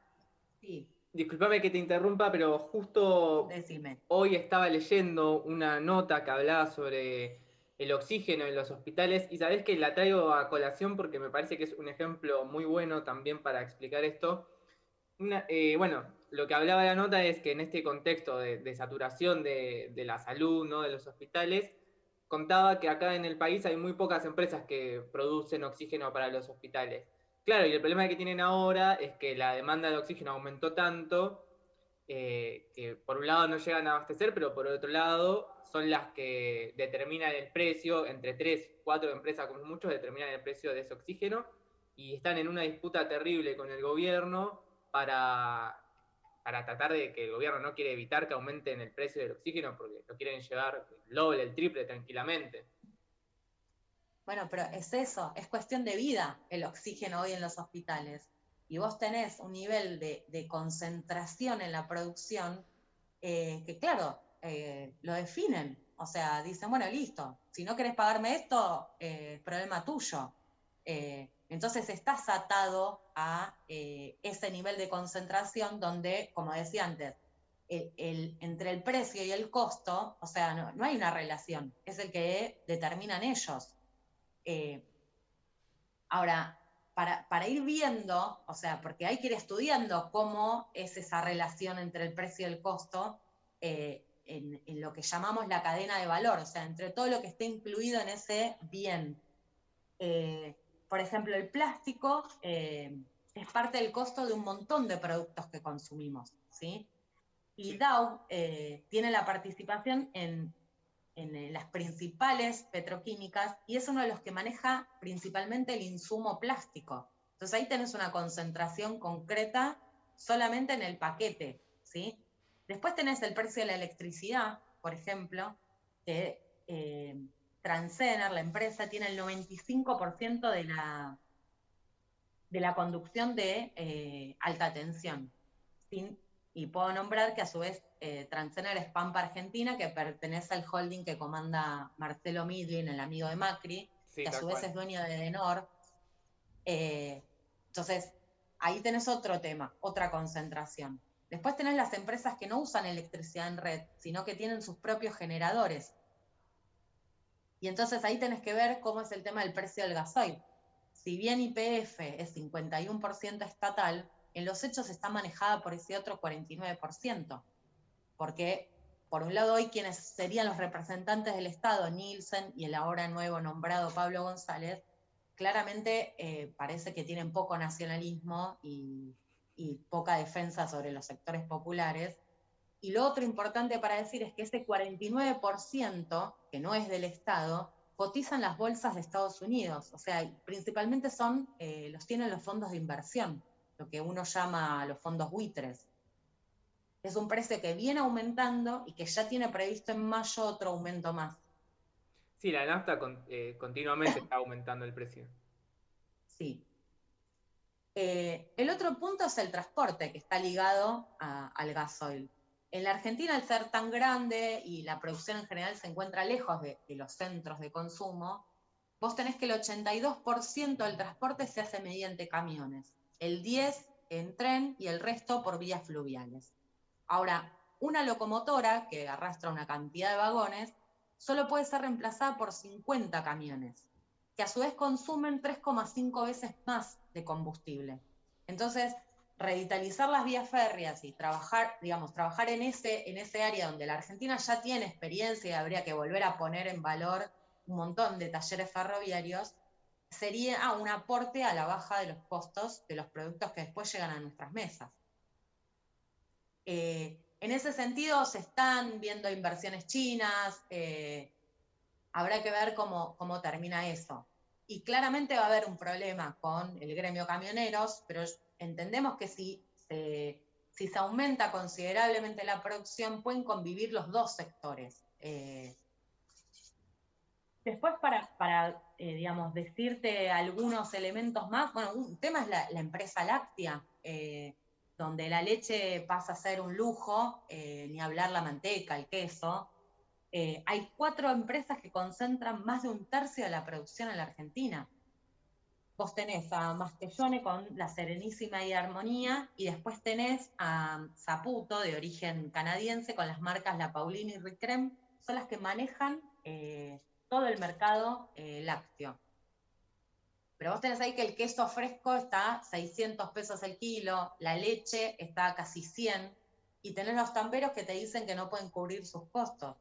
sí, discúlpame que te interrumpa, pero justo decime. hoy estaba leyendo una nota que hablaba sobre el oxígeno en los hospitales y sabés que la traigo a colación porque me parece que es un ejemplo muy bueno también para explicar esto. Una- eh, bueno, lo que hablaba la nota es que en este contexto de, de saturación de, de la salud, ¿no? de los hospitales, contaba que acá en el país hay muy pocas empresas que producen oxígeno para los hospitales. Claro, y el problema que tienen ahora es que la demanda de oxígeno aumentó tanto eh, que por un lado no llegan a abastecer, pero por otro lado son las que determinan el precio, entre tres, cuatro empresas como muchos determinan el precio de ese oxígeno y están en una disputa terrible con el gobierno para, para tratar de que el gobierno no quiere evitar que aumenten el precio del oxígeno porque lo quieren llevar el doble, el triple tranquilamente. Bueno, pero es eso, es cuestión de vida el oxígeno hoy en los hospitales. Y vos tenés un nivel de, concentración en la producción eh, que, claro, eh, lo definen. O sea, dicen, bueno, listo, si no querés pagarme esto, eh, problema tuyo. Entonces estás atado a eh, ese nivel de concentración donde, como decía antes, entre el precio y el costo, o sea, no, hay una relación, es el que determinan ellos. Eh, ahora, para, para ir viendo, o sea, porque hay que ir estudiando cómo es esa relación entre el precio y el costo eh, en, lo que llamamos la cadena de valor, o sea, entre todo lo que esté incluido en ese bien. Por ejemplo, el plástico eh, es parte del costo de un montón de productos que consumimos, ¿sí? Y Dow eh, tiene la participación en, en, eh, las principales petroquímicas y es uno de los que maneja principalmente el insumo plástico. Entonces ahí tenés una concentración concreta solamente en el paquete, ¿sí? Después tenés el precio de la electricidad, por ejemplo, que eh, Transener, la empresa, tiene el 95% de la, de la conducción de eh, alta tensión. Sin- y puedo nombrar que a su vez eh, Transener es Pampa Argentina, que pertenece al holding que comanda Marcelo Midlin, el amigo de Macri, Sí, que a su vez cual. es dueño de Denor. Eh, entonces, ahí tenés otro tema, otra concentración. Después tenés las empresas que no usan electricidad en red, sino que tienen sus propios generadores. Y entonces ahí tenés que ver cómo es el tema del precio del gasoil. Si bien IPF es 51% estatal, en los hechos está manejada por ese otro 49%. Porque, por un lado, hoy quienes serían los representantes del Estado, Nielsen y el ahora nuevo nombrado Pablo González, claramente eh, parece que tienen poco nacionalismo y, y poca defensa sobre los sectores populares. Y lo otro importante para decir es que ese 49%, que no es del Estado, cotizan las bolsas de Estados Unidos. O sea, principalmente son, eh, los tienen los fondos de inversión, lo que uno llama los fondos buitres. Es un precio que viene aumentando y que ya tiene previsto en mayo otro aumento más. Sí, la nafta con- eh, continuamente está aumentando el precio. Sí. Eh, el otro punto es el transporte, que está ligado a- al gasoil. En la Argentina, al ser tan grande y la producción en general se encuentra lejos de, los centros de consumo, vos tenés que el 82% del transporte se hace mediante camiones, el 10% en tren y el resto por vías fluviales. Ahora, una locomotora que arrastra una cantidad de vagones solo puede ser reemplazada por 50 camiones que a su vez consumen 3,5 veces más de combustible. Entonces, revitalizar las vías férreas y trabajar, digamos, trabajar en ese, en ese área donde la Argentina ya tiene experiencia y habría que volver a poner en valor un montón de talleres ferroviarios, sería un aporte a la baja de los costos de los productos que después llegan a nuestras mesas. Eh, en ese sentido, se están viendo inversiones chinas, eh, habrá que ver cómo, cómo termina eso. Y claramente va a haber un problema con el gremio camioneros, pero entendemos que si se, si se aumenta considerablemente la producción, pueden convivir los dos sectores. Eh, después, para, para eh, digamos, decirte algunos elementos más, bueno, un tema es la, empresa láctea, eh, donde la leche pasa a ser un lujo, ni hablar la manteca, el queso, hay cuatro empresas que concentran más de un tercio de la producción en la Argentina. Vos tenés a Mastellone con la Serenísima y Armonía, y después tenés a Saputo, de origen canadiense, con las marcas La Paulina y Ricrem, son las que manejan eh, todo el mercado eh, lácteo. Pero vos tenés ahí que el queso fresco está a 600 pesos el kilo, la leche está a casi 100, y tenés los tamberos que te dicen que no pueden cubrir sus costos.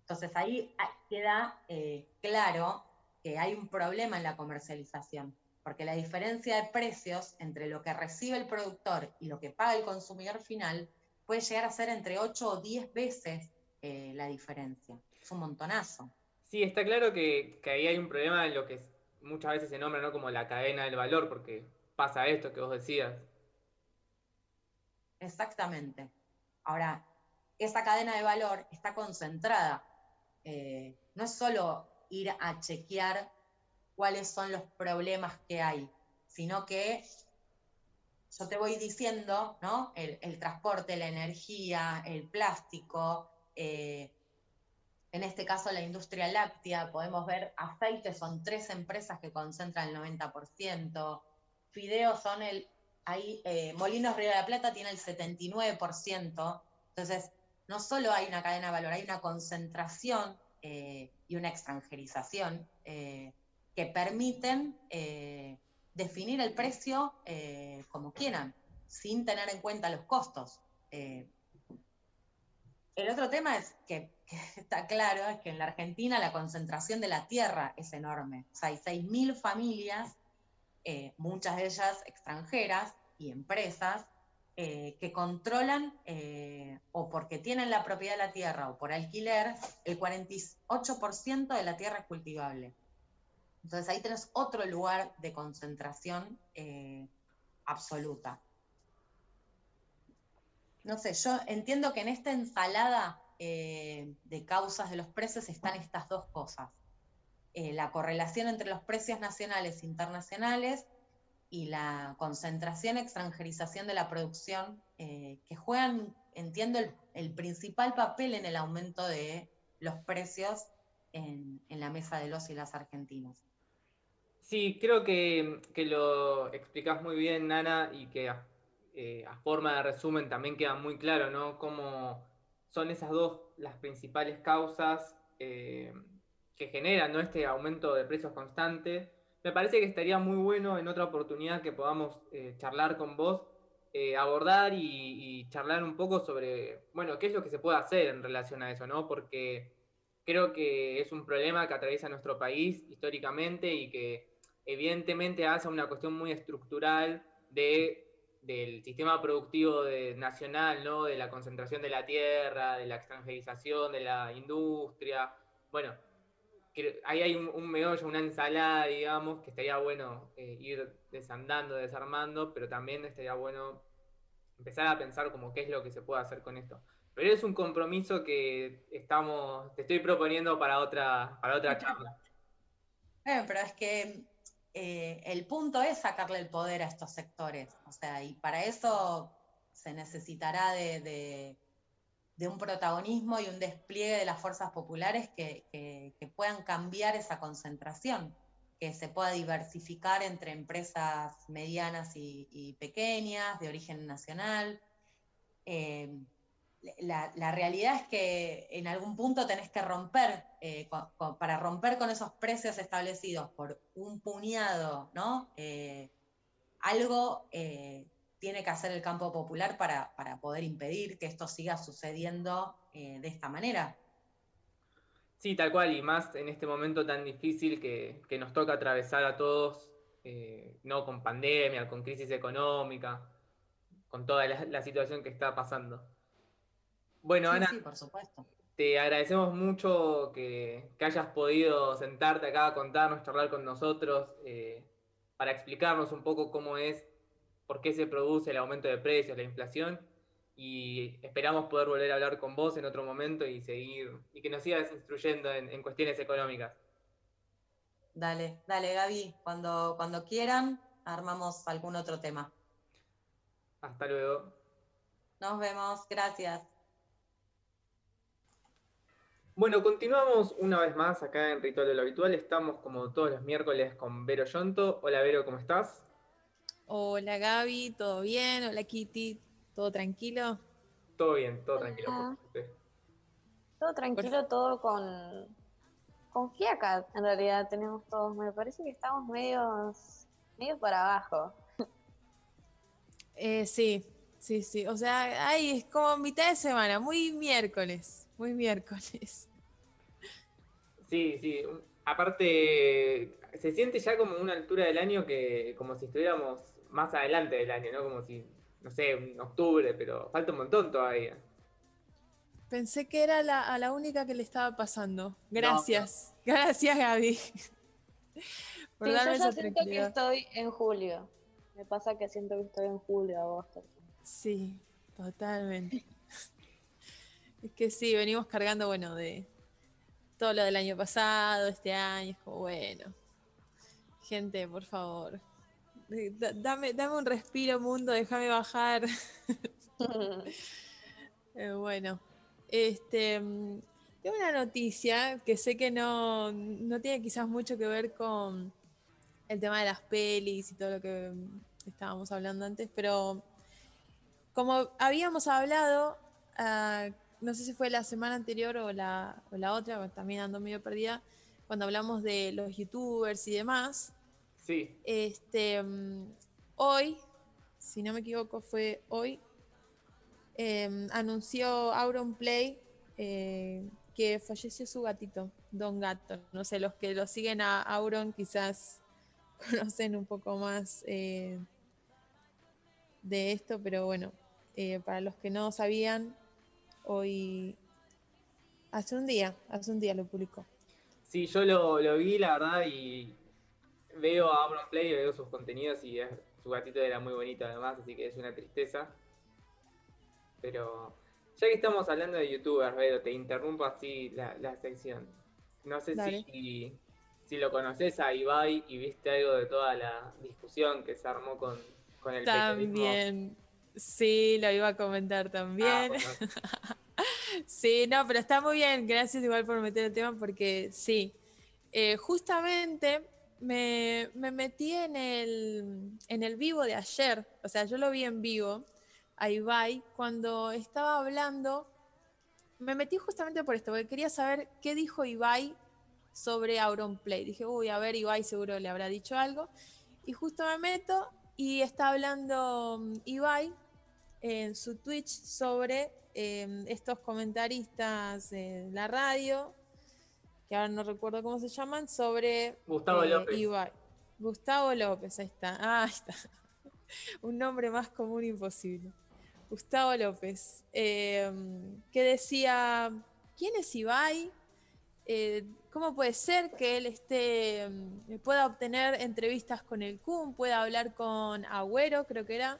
Entonces ahí queda eh, claro que hay un problema en la comercialización, porque la diferencia de precios entre lo que recibe el productor y lo que paga el consumidor final puede llegar a ser entre 8 o 10 veces eh, la diferencia. Es un montonazo. Sí, está claro que, que ahí hay un problema en lo que muchas veces se nombra ¿no? como la cadena del valor, porque pasa esto que vos decías. Exactamente. Ahora, esa cadena de valor está concentrada. Eh, no es solo ir a chequear cuáles son los problemas que hay, sino que yo te voy diciendo, ¿no? El, transporte, la energía, el plástico, eh, en este caso la industria láctea, podemos ver aceites, son tres empresas que concentran el 90%, fideos son el, ahí, eh, Molinos Río de la Plata tiene el 79%, entonces no solo hay una cadena de valor, hay una concentración eh, y una extranjerización que permiten eh, definir el precio eh, como quieran, sin tener en cuenta los costos. Eh, el otro tema es que, está claro, es que en la Argentina la concentración de la tierra es enorme. O sea, hay 6.000 familias, muchas de ellas extranjeras y empresas, que controlan o porque tienen la propiedad de la tierra o por alquiler, el 48% de la tierra es cultivable. Entonces ahí tenés otro lugar de concentración eh, absoluta. No sé, yo entiendo que en esta ensalada eh, de causas de los precios están estas dos cosas. Eh, la correlación entre los precios nacionales e internacionales y la concentración, extranjerización de la producción, que juegan, entiendo, el, principal papel en el aumento de los precios en, en, la mesa de los y las argentinos. Sí, creo que, que lo explicás muy bien, Nana, y que a, eh, a forma de resumen también queda muy claro, ¿no? Cómo son esas dos las principales causas eh, que generan ¿no? este aumento de precios constante. Me parece que estaría muy bueno en otra oportunidad que podamos eh, charlar con vos, abordar y, y, charlar un poco sobre, bueno, qué es lo que se puede hacer en relación a eso, ¿no? Porque creo que es un problema que atraviesa nuestro país históricamente y que evidentemente hace una cuestión muy estructural de del sistema productivo de, nacional, ¿no? de la concentración de la tierra, de la extranjerización de la industria. Bueno, ahí hay un, un, meollo, una ensalada, digamos, que estaría bueno eh, ir desandando, desarmando, pero también estaría bueno empezar a pensar como qué es lo que se puede hacer con esto. Pero es un compromiso que estamos, te estoy proponiendo para otra, para otra charla. Eh, pero es que eh, el punto es sacarle el poder a estos sectores. O sea, y para eso se necesitará de, de, de un protagonismo y un despliegue de las fuerzas populares que, que, que, puedan cambiar esa concentración, que se pueda diversificar entre empresas medianas y, y pequeñas, de origen nacional. Eh, la, realidad es que en algún punto tenés que romper, eh, para romper con esos precios establecidos por un puñado, ¿no? Eh, algo eh, tiene que hacer el campo popular para, para, poder impedir que esto siga sucediendo de esta manera. Sí, tal cual, y más en este momento tan difícil que, nos toca atravesar a todos, no con pandemia, con crisis económica, con toda la situación que está pasando. Bueno, sí, Ana, sí, por supuesto. te agradecemos mucho que, que, hayas podido sentarte acá a contarnos, charlar con nosotros, eh, para explicarnos un poco cómo es, por qué se produce el aumento de precios, la inflación, y esperamos poder volver a hablar con vos en otro momento y seguir, y que nos sigas instruyendo en, en cuestiones económicas. Dale, dale, Gaby, cuando, cuando quieran, armamos algún otro tema. Hasta luego. Nos vemos, gracias. Bueno, continuamos una vez más acá en Ritual de lo Habitual. Estamos como todos los miércoles con Vero Yonto. Hola Vero, ¿cómo estás? Hola Gaby, ¿todo bien? Hola Kitty, ¿todo tranquilo? Todo bien, todo tranquilo. Todo tranquilo, todo con, con fiaca, en realidad tenemos todos. Me parece que estamos medios, medios para abajo. Eh, sí, sí, sí. O sea, ahí es como mitad de semana, muy miércoles. Muy miércoles. Sí, sí. Aparte, se siente ya como una altura del año que como si estuviéramos más adelante del año, ¿no? Como si, no sé, en octubre, pero falta un montón todavía. Pensé que era la, a la única que le estaba pasando. Gracias. No. Gracias, Gaby. Por sí, darme yo ya siento que estoy en julio. Me pasa que siento que estoy en julio, agosto. Sí, totalmente. Es que sí, venimos cargando, bueno, de todo lo del año pasado, este año, es como, bueno, gente, por favor, dame, dame un respiro, mundo, déjame bajar. eh, bueno, este, tengo una noticia que sé que no, no tiene quizás mucho que ver con el tema de las pelis y todo lo que estábamos hablando antes, pero como habíamos hablado, uh, no sé si fue la semana anterior o la, o la otra, también ando medio perdida, cuando hablamos de los youtubers y demás. Sí. Este, um, hoy, si no me equivoco, fue hoy, eh, anunció Auron Play eh, que falleció su gatito, Don Gato. No sé, los que lo siguen a Auron quizás conocen un poco más eh, de esto, pero bueno, eh, para los que no sabían, hoy, hace un día, hace un día lo publicó. Sí, yo lo, lo vi, la verdad, y veo a Auron Play, veo sus contenidos y es, su gatito era muy bonito además, así que es una tristeza. Pero ya que estamos hablando de youtubers, Vero, te interrumpo así la, la sección. No sé si, si lo conoces a Ibai y viste algo de toda la discusión que se armó con, con el También. Sí, lo iba a comentar también. Ah, sí, no, pero está muy bien. Gracias igual por meter el tema porque sí. Eh, justamente me, me metí en el, en el vivo de ayer, o sea, yo lo vi en vivo a Ibai cuando estaba hablando, me metí justamente por esto, porque quería saber qué dijo Ibai sobre Auronplay. Dije, uy, a ver, Ibai seguro le habrá dicho algo. Y justo me meto y está hablando mm, Ibai en su Twitch sobre eh, estos comentaristas en la radio, que ahora no recuerdo cómo se llaman, sobre Gustavo eh, López. Ibai. Gustavo López, ahí está. Ah, ahí está. Un nombre más común imposible. Gustavo López, eh, que decía, ¿quién es Ibai? Eh, ¿Cómo puede ser que él esté, mm, pueda obtener entrevistas con el Kun, pueda hablar con Agüero, creo que era?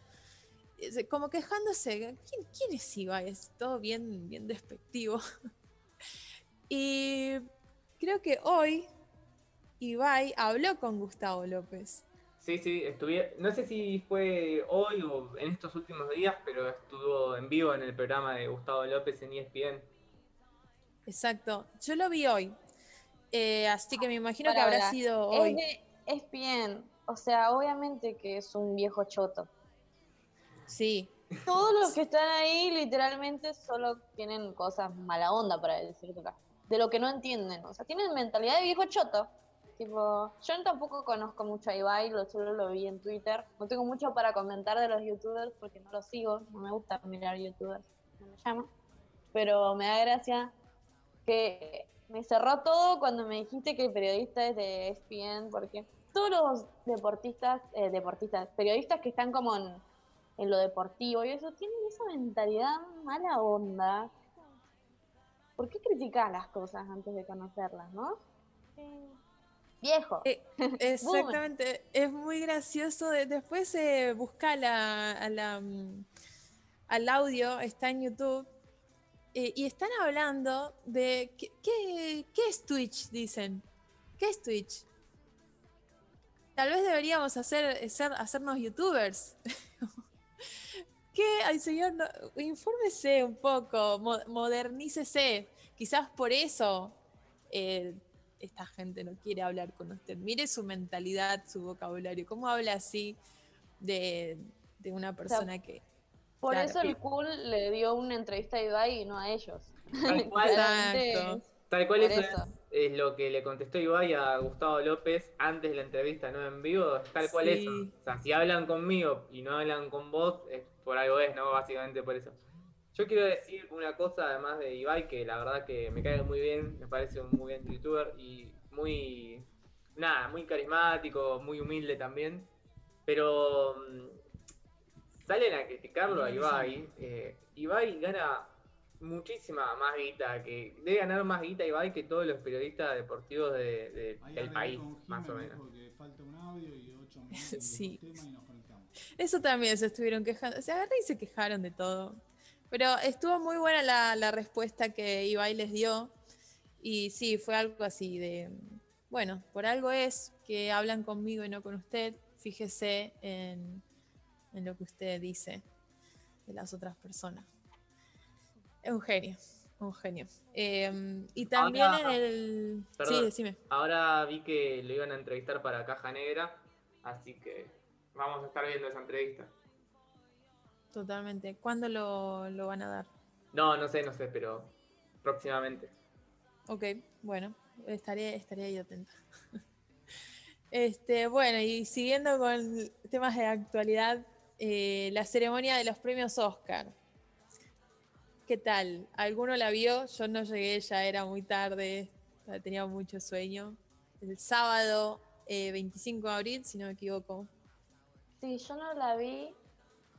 Es Como quejándose, ¿quién, quién es Ibai? Es todo bien, bien despectivo. y creo que hoy Ibai habló con Gustavo López. Sí, sí, estuve, no sé si fue hoy o en estos últimos días, pero estuvo en vivo en el programa de Gustavo López en E ESPN. Exacto, yo lo vi hoy. Eh, así que me imagino que habrá sido Es hoy. de ESPN. O sea, obviamente que es un viejo choto. Sí. Todos los que están ahí literalmente solo tienen cosas mala onda para decirte acá. De lo que no entienden. O sea, tienen mentalidad de viejo choto. Tipo, yo tampoco conozco mucho a Ibai, lo solo lo vi en Twitter. No tengo mucho para comentar de los youtubers porque no los sigo. No me gusta mirar youtubers. No me llama. Pero me da gracia que me cerró todo cuando me dijiste que el periodista es de ESPN, porque todos los deportistas, eh, deportistas, periodistas que están como en, en lo deportivo y eso, tienen esa mentalidad mala onda. ¿Por qué criticar las cosas antes de conocerlas, no? Eh, Viejo. Exactamente, es muy gracioso. de- Después eh, busca la, a la, mm, al audio, está en YouTube, eh, y están hablando de qué, qué- qué es Twitch, dicen. ¿Qué es Twitch? Tal vez deberíamos hacer, ser- hacernos youtubers. ¿Qué? Ay, señor, no- infórmese un poco, mo- modernícese. Quizás por eso eh, esta gente no quiere hablar con usted. Mire su mentalidad, su vocabulario. ¿Cómo habla así de, de una persona que... Por Claro. eso el cool le dio una entrevista a Ibai y no a ellos. Tal cual. Tal cual eso, eso. Es, es lo que le contestó Ibai a Gustavo López antes de la entrevista, ¿no? En vivo, es tal cual Sí. eso. O sea, si hablan conmigo y no hablan con vos, es por algo es, ¿no? Básicamente por eso. Yo quiero decir una cosa además de Ibai, que la verdad que me cae muy bien, me parece un muy buen youtuber y muy, nada, muy carismático, muy humilde también. Pero mm, salen a criticarlo a Ibai. eh, Ibai gana muchísima más guita, que debe ganar más guita Ibai que todos los periodistas deportivos de- de- del país, más o menos. Falta un audio y ocho minutos Sí. y. Eso también se estuvieron quejando. Se agarré y se quejaron de todo. Pero estuvo muy buena la, la respuesta que Ibai les dio. Y sí, fue algo así de, bueno, por algo es que hablan conmigo y no con usted. Fíjese en, en lo que usted dice de las otras personas. Es un genio, un genio. Eh, y también Ahora- en el... Perdón, Sí, decime. Ahora vi que lo iban a entrevistar para Caja Negra, así que vamos a estar viendo esa entrevista. Totalmente. ¿Cuándo lo, lo van a dar? No, no sé, no sé, pero próximamente. Ok, bueno, estaré, estaré ahí atenta. Este, bueno, y siguiendo con temas de actualidad, eh, la ceremonia de los premios Oscar. ¿Qué tal? ¿Alguno la vio? Yo no llegué, ya era muy tarde, tenía mucho sueño. El sábado eh, 25 de abril, si no me equivoco. Sí, yo no la vi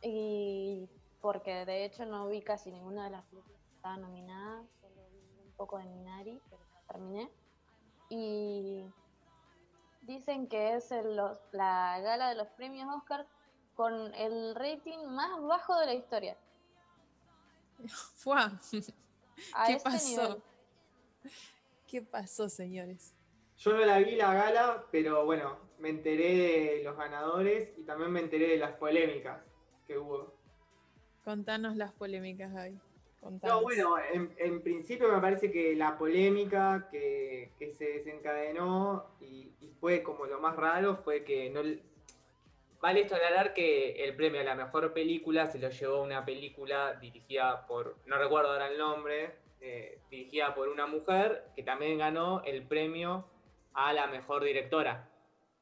y porque de hecho no vi casi ninguna de las películas que estaban nominadas, solo vi un poco de Minari, pero la terminé. Y dicen que es el- los- la gala de los premios Oscar con el rating más bajo de la historia. ¡Fua! ¿Qué ese pasó? nivel. ¿Qué pasó, señores? Yo no la vi la gala, pero bueno, me enteré de los ganadores y también me enteré de las polémicas que hubo. Contanos las polémicas, Gaby. Contanos. No, bueno, en, en principio me parece que la polémica que, que se desencadenó y, y fue como lo más raro fue que no... Vale esto aclarar que el premio a la mejor película se lo llevó una película dirigida por, no recuerdo ahora el nombre, eh, dirigida por una mujer que también ganó el premio a la mejor directora.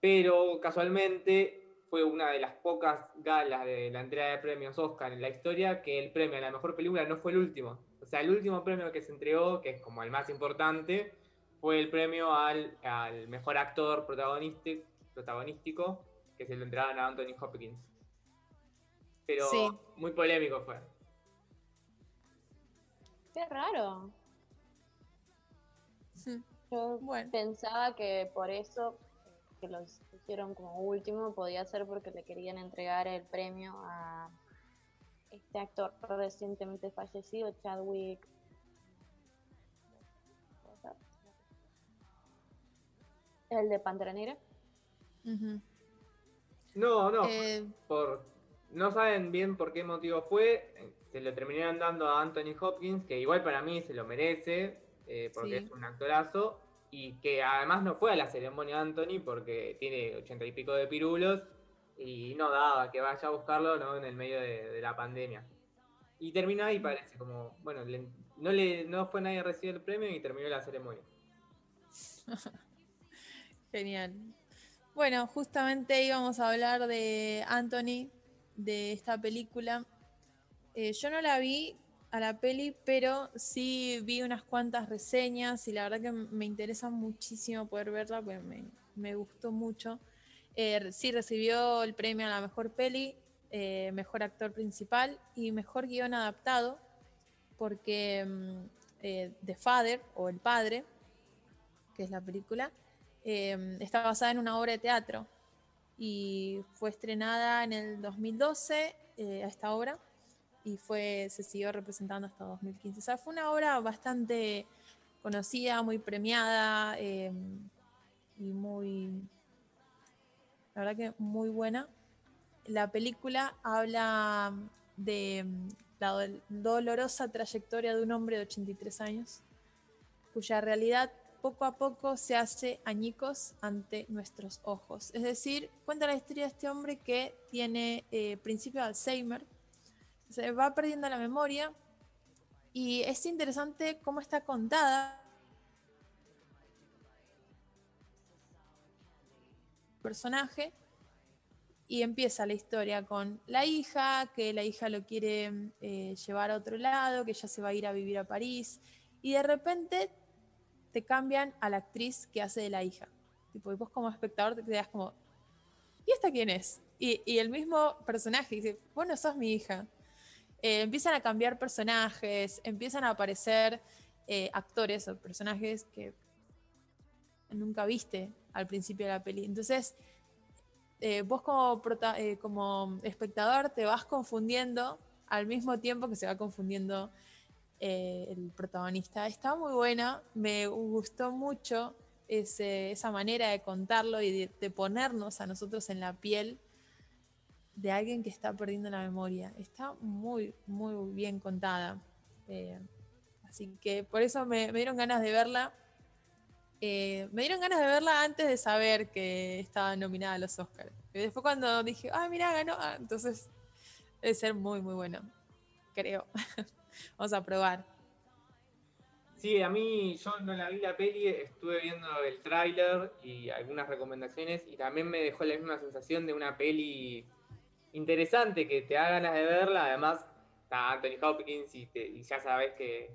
Pero casualmente fue una de las pocas galas de la entrega de premios Oscar en la historia que el premio a la mejor película no fue el último. O sea, el último premio que se entregó, que es como el más importante, fue el premio al, al mejor actor protagonístico, protagonístico, que se lo entregaron a Anthony Hopkins. Pero Sí. muy polémico fue. Qué raro. Yo pensaba que por eso que los pusieron como último podía ser porque le querían entregar el premio a este actor recientemente fallecido, Chadwick. El de Pantera Negra. No, no. Eh, Por, no saben bien por qué motivo fue. Se lo terminaron dando a Anthony Hopkins, que igual para mí se lo merece, eh, porque Sí. es un actorazo. Y que además no fue a la ceremonia Anthony porque tiene ochenta y pico de pirulos y no daba que vaya a buscarlo ¿no? en el medio de, la pandemia. Y terminó ahí, parece, como, bueno, no, le, no fue nadie a recibir el premio y terminó la ceremonia. Genial. Bueno, justamente íbamos a hablar de Anthony, de esta película. Eh, yo no la vi a la peli, pero sí vi unas cuantas reseñas y la verdad que me interesa muchísimo poder verla, pues me, me gustó mucho. Eh, sí recibió el premio a la mejor peli, eh, mejor actor principal y mejor guion adaptado, porque mm, eh, The Father, o El Padre, que es la película, eh, está basada en una obra de teatro y fue estrenada en el 2012 eh, a esta obra y fue, se siguió representando hasta 2015. O sea, fue una obra bastante conocida, muy premiada eh, y muy, la verdad que muy buena. La película habla de la dol- dolorosa trayectoria de un hombre de 83 años cuya realidad poco a poco se hace añicos ante nuestros ojos. Es decir, cuenta la historia de este hombre que tiene eh, principio de Alzheimer, se va perdiendo la memoria y es interesante cómo está contada personaje y empieza la historia con la hija, que la hija lo quiere eh, llevar a otro lado, que ella se va a ir a vivir a París y de repente te cambian a la actriz que hace de la hija. Tipo, y vos como espectador te quedas como, ¿y esta quién es? Y, y el mismo personaje dice, vos no sos mi hija. Eh, empiezan a cambiar personajes, empiezan a aparecer eh, actores o personajes que nunca viste al principio de la peli. Entonces, eh, vos como, como espectador te vas confundiendo al mismo tiempo que se va confundiendo el protagonista. Está muy buena, me gustó mucho esa manera de contarlo y de ponernos a nosotros en la piel de alguien que está perdiendo la memoria. Está muy, muy bien contada. Eh, así que por eso me, dieron ganas de verla. Eh, me dieron ganas de verla antes de saber que estaba nominada a los Oscars. Y después cuando dije, ah, mira, ganó, ah, entonces debe ser muy, muy bueno. Creo. Vamos a probar. Sí, a mí yo no la vi la peli, estuve viendo el tráiler y algunas recomendaciones y también me dejó la misma sensación de una peli interesante que te da ganas de verla. Además, está Anthony Hopkins y, te- y ya sabes que,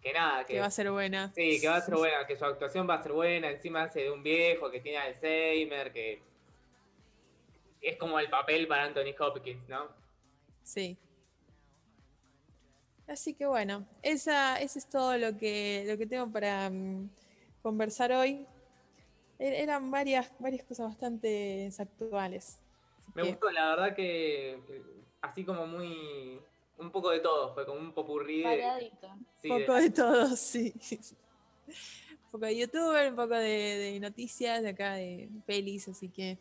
que nada, que, Que va a ser buena. Sí, que va a ser buena, que su actuación va a ser buena. Encima hace de un viejo que tiene Alzheimer, que es como el papel para Anthony Hopkins, ¿no? Sí. Así que bueno, esa, eso es todo lo que, lo que tengo para mm, conversar hoy. Er- Eran varias, varias cosas bastante actuales. Me gustó, la verdad que eh, así como muy. Un poco de todo, fue como un popurrí. De, sí, poco de, todo, sí. un poco de youtuber, un poco de, noticias de acá, de pelis, así que.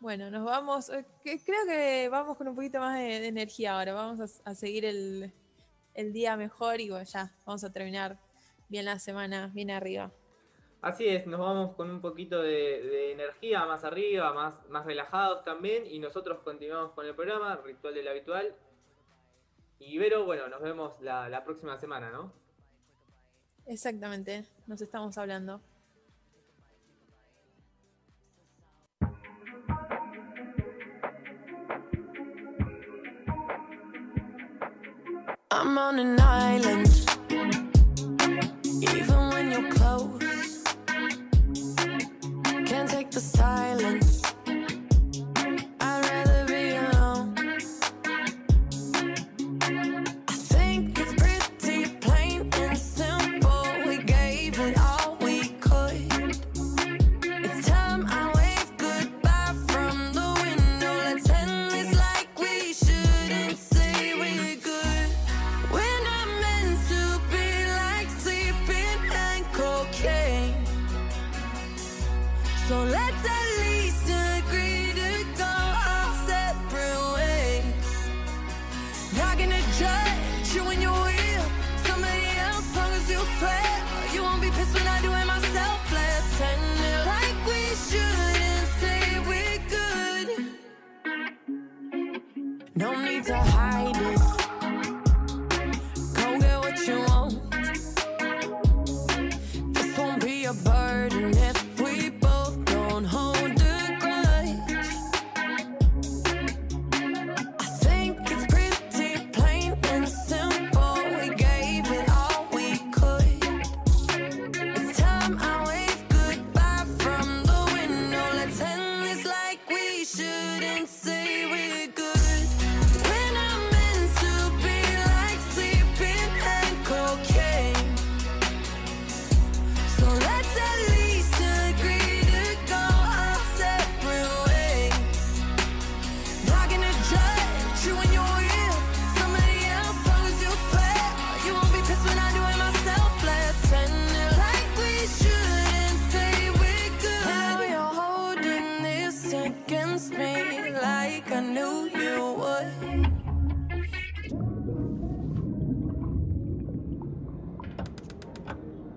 Bueno, nos vamos. Eh, creo que vamos con un poquito más de, energía ahora. Vamos a, seguir el, el día mejor y bueno, ya, vamos a terminar bien la semana, bien arriba. Así es, nos vamos con un poquito de, energía más arriba, más, más relajados también, y nosotros continuamos con el programa, Ritual del Habitual. Y Vero, bueno, nos vemos la, la próxima semana, ¿no? Exactamente, nos estamos hablando. I'm on an island, even when you're close. the silence.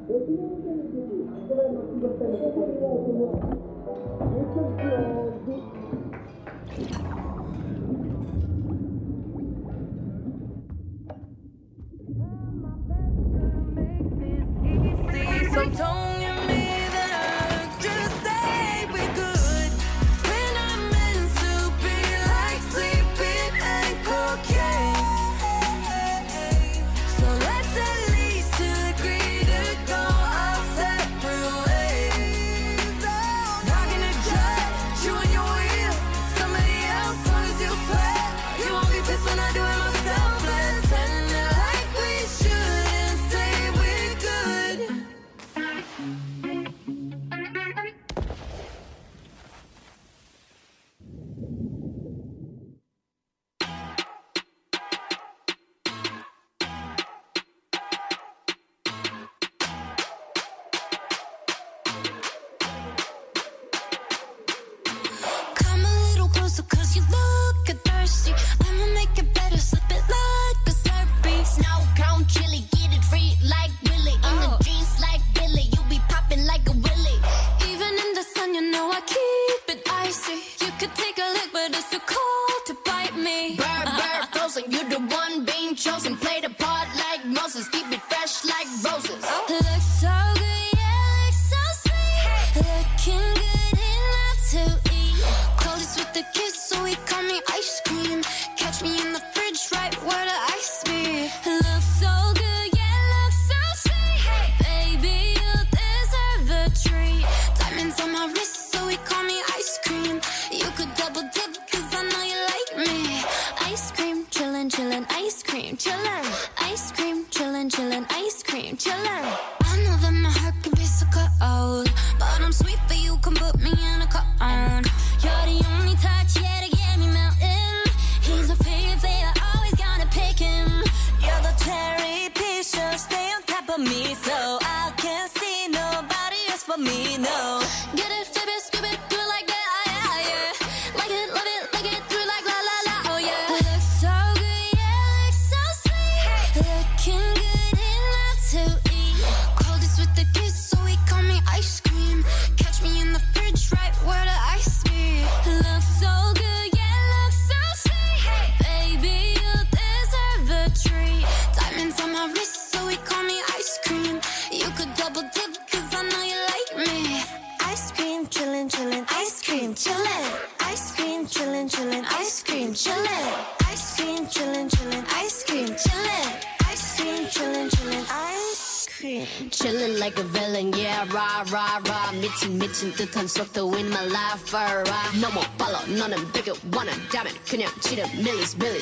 Thank you.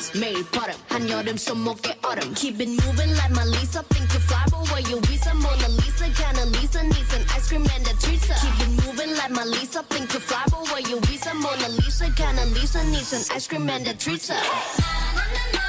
밀리스, 밀리스, 매일 버릇. 한여름 손목에 얼음. Keep it moving like my Lisa. Think you fly, but where you visa? Mona Lisa, kinda Lisa needs an ice cream and a treat. Keep it moving like my Lisa. Think you fly, but where you visa? Mona Lisa, kinda Lisa needs an ice cream and a treat. Ice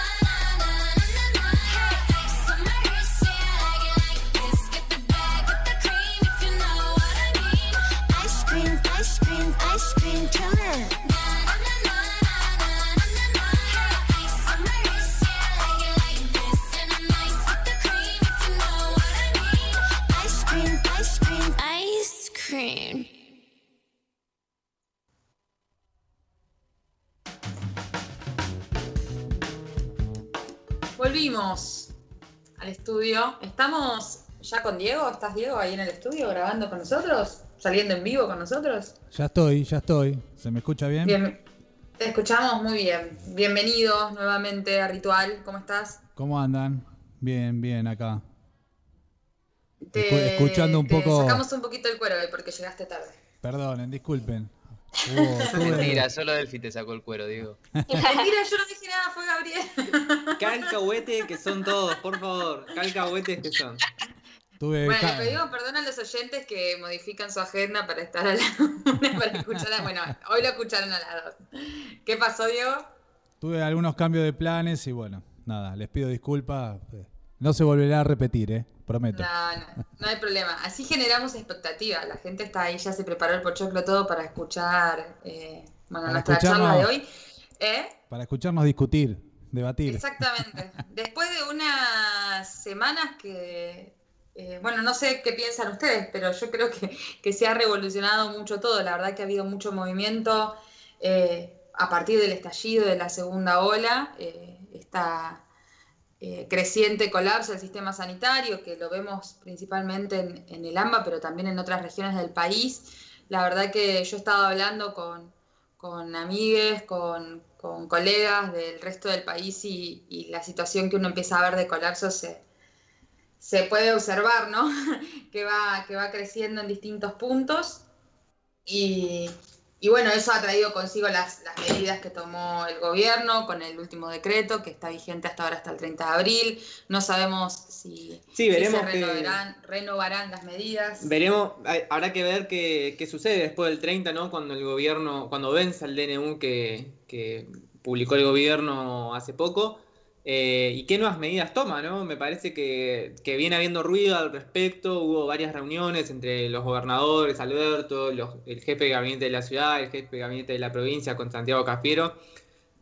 Volvimos al estudio. Estamos ya con Diego. ¿Estás Diego ahí en el estudio grabando con nosotros? ¿Saliendo en vivo con nosotros? Ya estoy, ya estoy. ¿Se me escucha bien? Bien. Te escuchamos muy bien. Bienvenidos nuevamente a Ritual. ¿Cómo estás? ¿Cómo andan? Bien, bien, acá. Te- escuchando un te poco... Sacamos un poquito el cuero hoy porque llegaste tarde. Perdonen, disculpen. Tuve- Mentira, solo Delphi te sacó el cuero, digo. Mentira, yo no dije nada, fue Gabriel. Calcahuete que son todos, por favor. Calcahuetes que son. tuve Bueno, le pedimos perdón a los oyentes que modifican su agenda para estar a la una, para escuchar a- Bueno, hoy lo escucharon a las dos. ¿Qué pasó, Diego? tuve algunos cambios de planes y bueno, nada, les pido disculpas. No se volverá a repetir, ¿eh? Prometo. No, no, no hay problema. Así generamos expectativa. La gente está ahí, ya se preparó el pochoclo todo para escuchar eh, bueno, Para nuestra charla de hoy. ¿Eh? Para escucharnos discutir, debatir. Exactamente. Después de unas semanas que, eh, bueno, no sé qué piensan ustedes, pero yo creo que, que se ha revolucionado mucho todo. La verdad que ha habido mucho movimiento eh, a partir del estallido de la segunda ola, eh, esta eh, creciente colapso del sistema sanitario, que lo vemos principalmente en, el AMBA, pero también en otras regiones del país. La verdad que yo he estado hablando con, con con, con colegas del resto del país y, y la situación que uno empieza a ver de colapso se, se puede observar, ¿no? que, va, que va creciendo en distintos puntos. Y, y bueno, eso ha traído consigo las, las medidas que tomó el gobierno con el último decreto, que está vigente hasta ahora, hasta el 30 de abril. No sabemos si, Sí, si veremos se que- renovarán, renovarán las medidas. Veremos, hay- habrá que ver qué, qué sucede después del 30, ¿no? Cuando el gobierno, cuando venza el DNU que, que publicó el gobierno hace poco, eh, y qué nuevas medidas toma, ¿no? Me parece que, que viene habiendo ruido al respecto, hubo varias reuniones entre los gobernadores, Alberto, los- el jefe de gabinete de la ciudad, el jefe de gabinete de la provincia con Santiago Cafiero.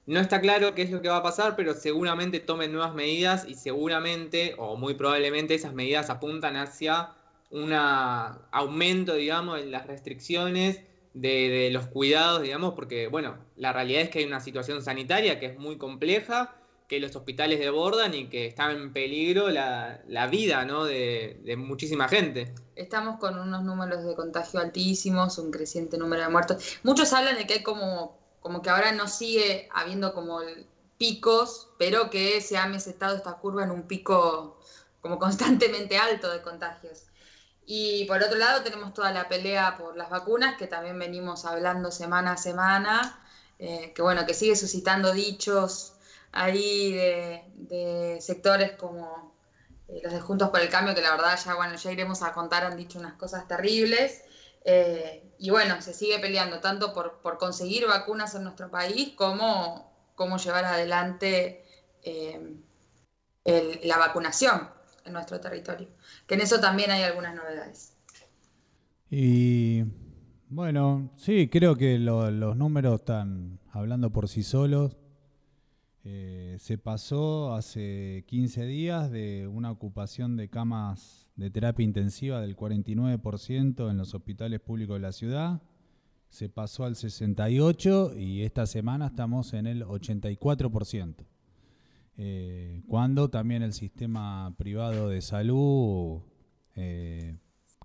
No está claro qué es lo que va a pasar, pero seguramente tomen nuevas medidas y seguramente, o muy probablemente, esas medidas apuntan hacia un aumento, digamos, en las restricciones de, de los cuidados, digamos, porque, bueno, la realidad es que hay una situación sanitaria que es muy compleja, que los hospitales desbordan y que está en peligro la, la vida, ¿no? de, de muchísima gente. Estamos con unos números de contagio altísimos, un creciente número de muertos. Muchos hablan de que hay como, como que ahora no sigue habiendo como picos, pero que se ha mesetado esta curva en un pico como constantemente alto de contagios. Y por otro lado tenemos toda la pelea por las vacunas, que también venimos hablando semana a semana, eh, que bueno, que sigue suscitando dichos ahí de, sectores como eh, los de Juntos por el Cambio, que la verdad ya, bueno, ya iremos a contar, han dicho unas cosas terribles. Eh, y bueno, se sigue peleando tanto por, por conseguir vacunas en nuestro país como, como llevar adelante eh, la vacunación en nuestro territorio. Que en eso también hay algunas novedades. Y bueno, sí, creo que lo- los números están hablando por sí solos. Eh, se pasó hace 15 días de una ocupación de camas de terapia intensiva del 49% en los hospitales públicos de la ciudad. Se pasó al 68% y esta semana estamos en el 84%. Eh, cuando también el sistema privado de salud, eh,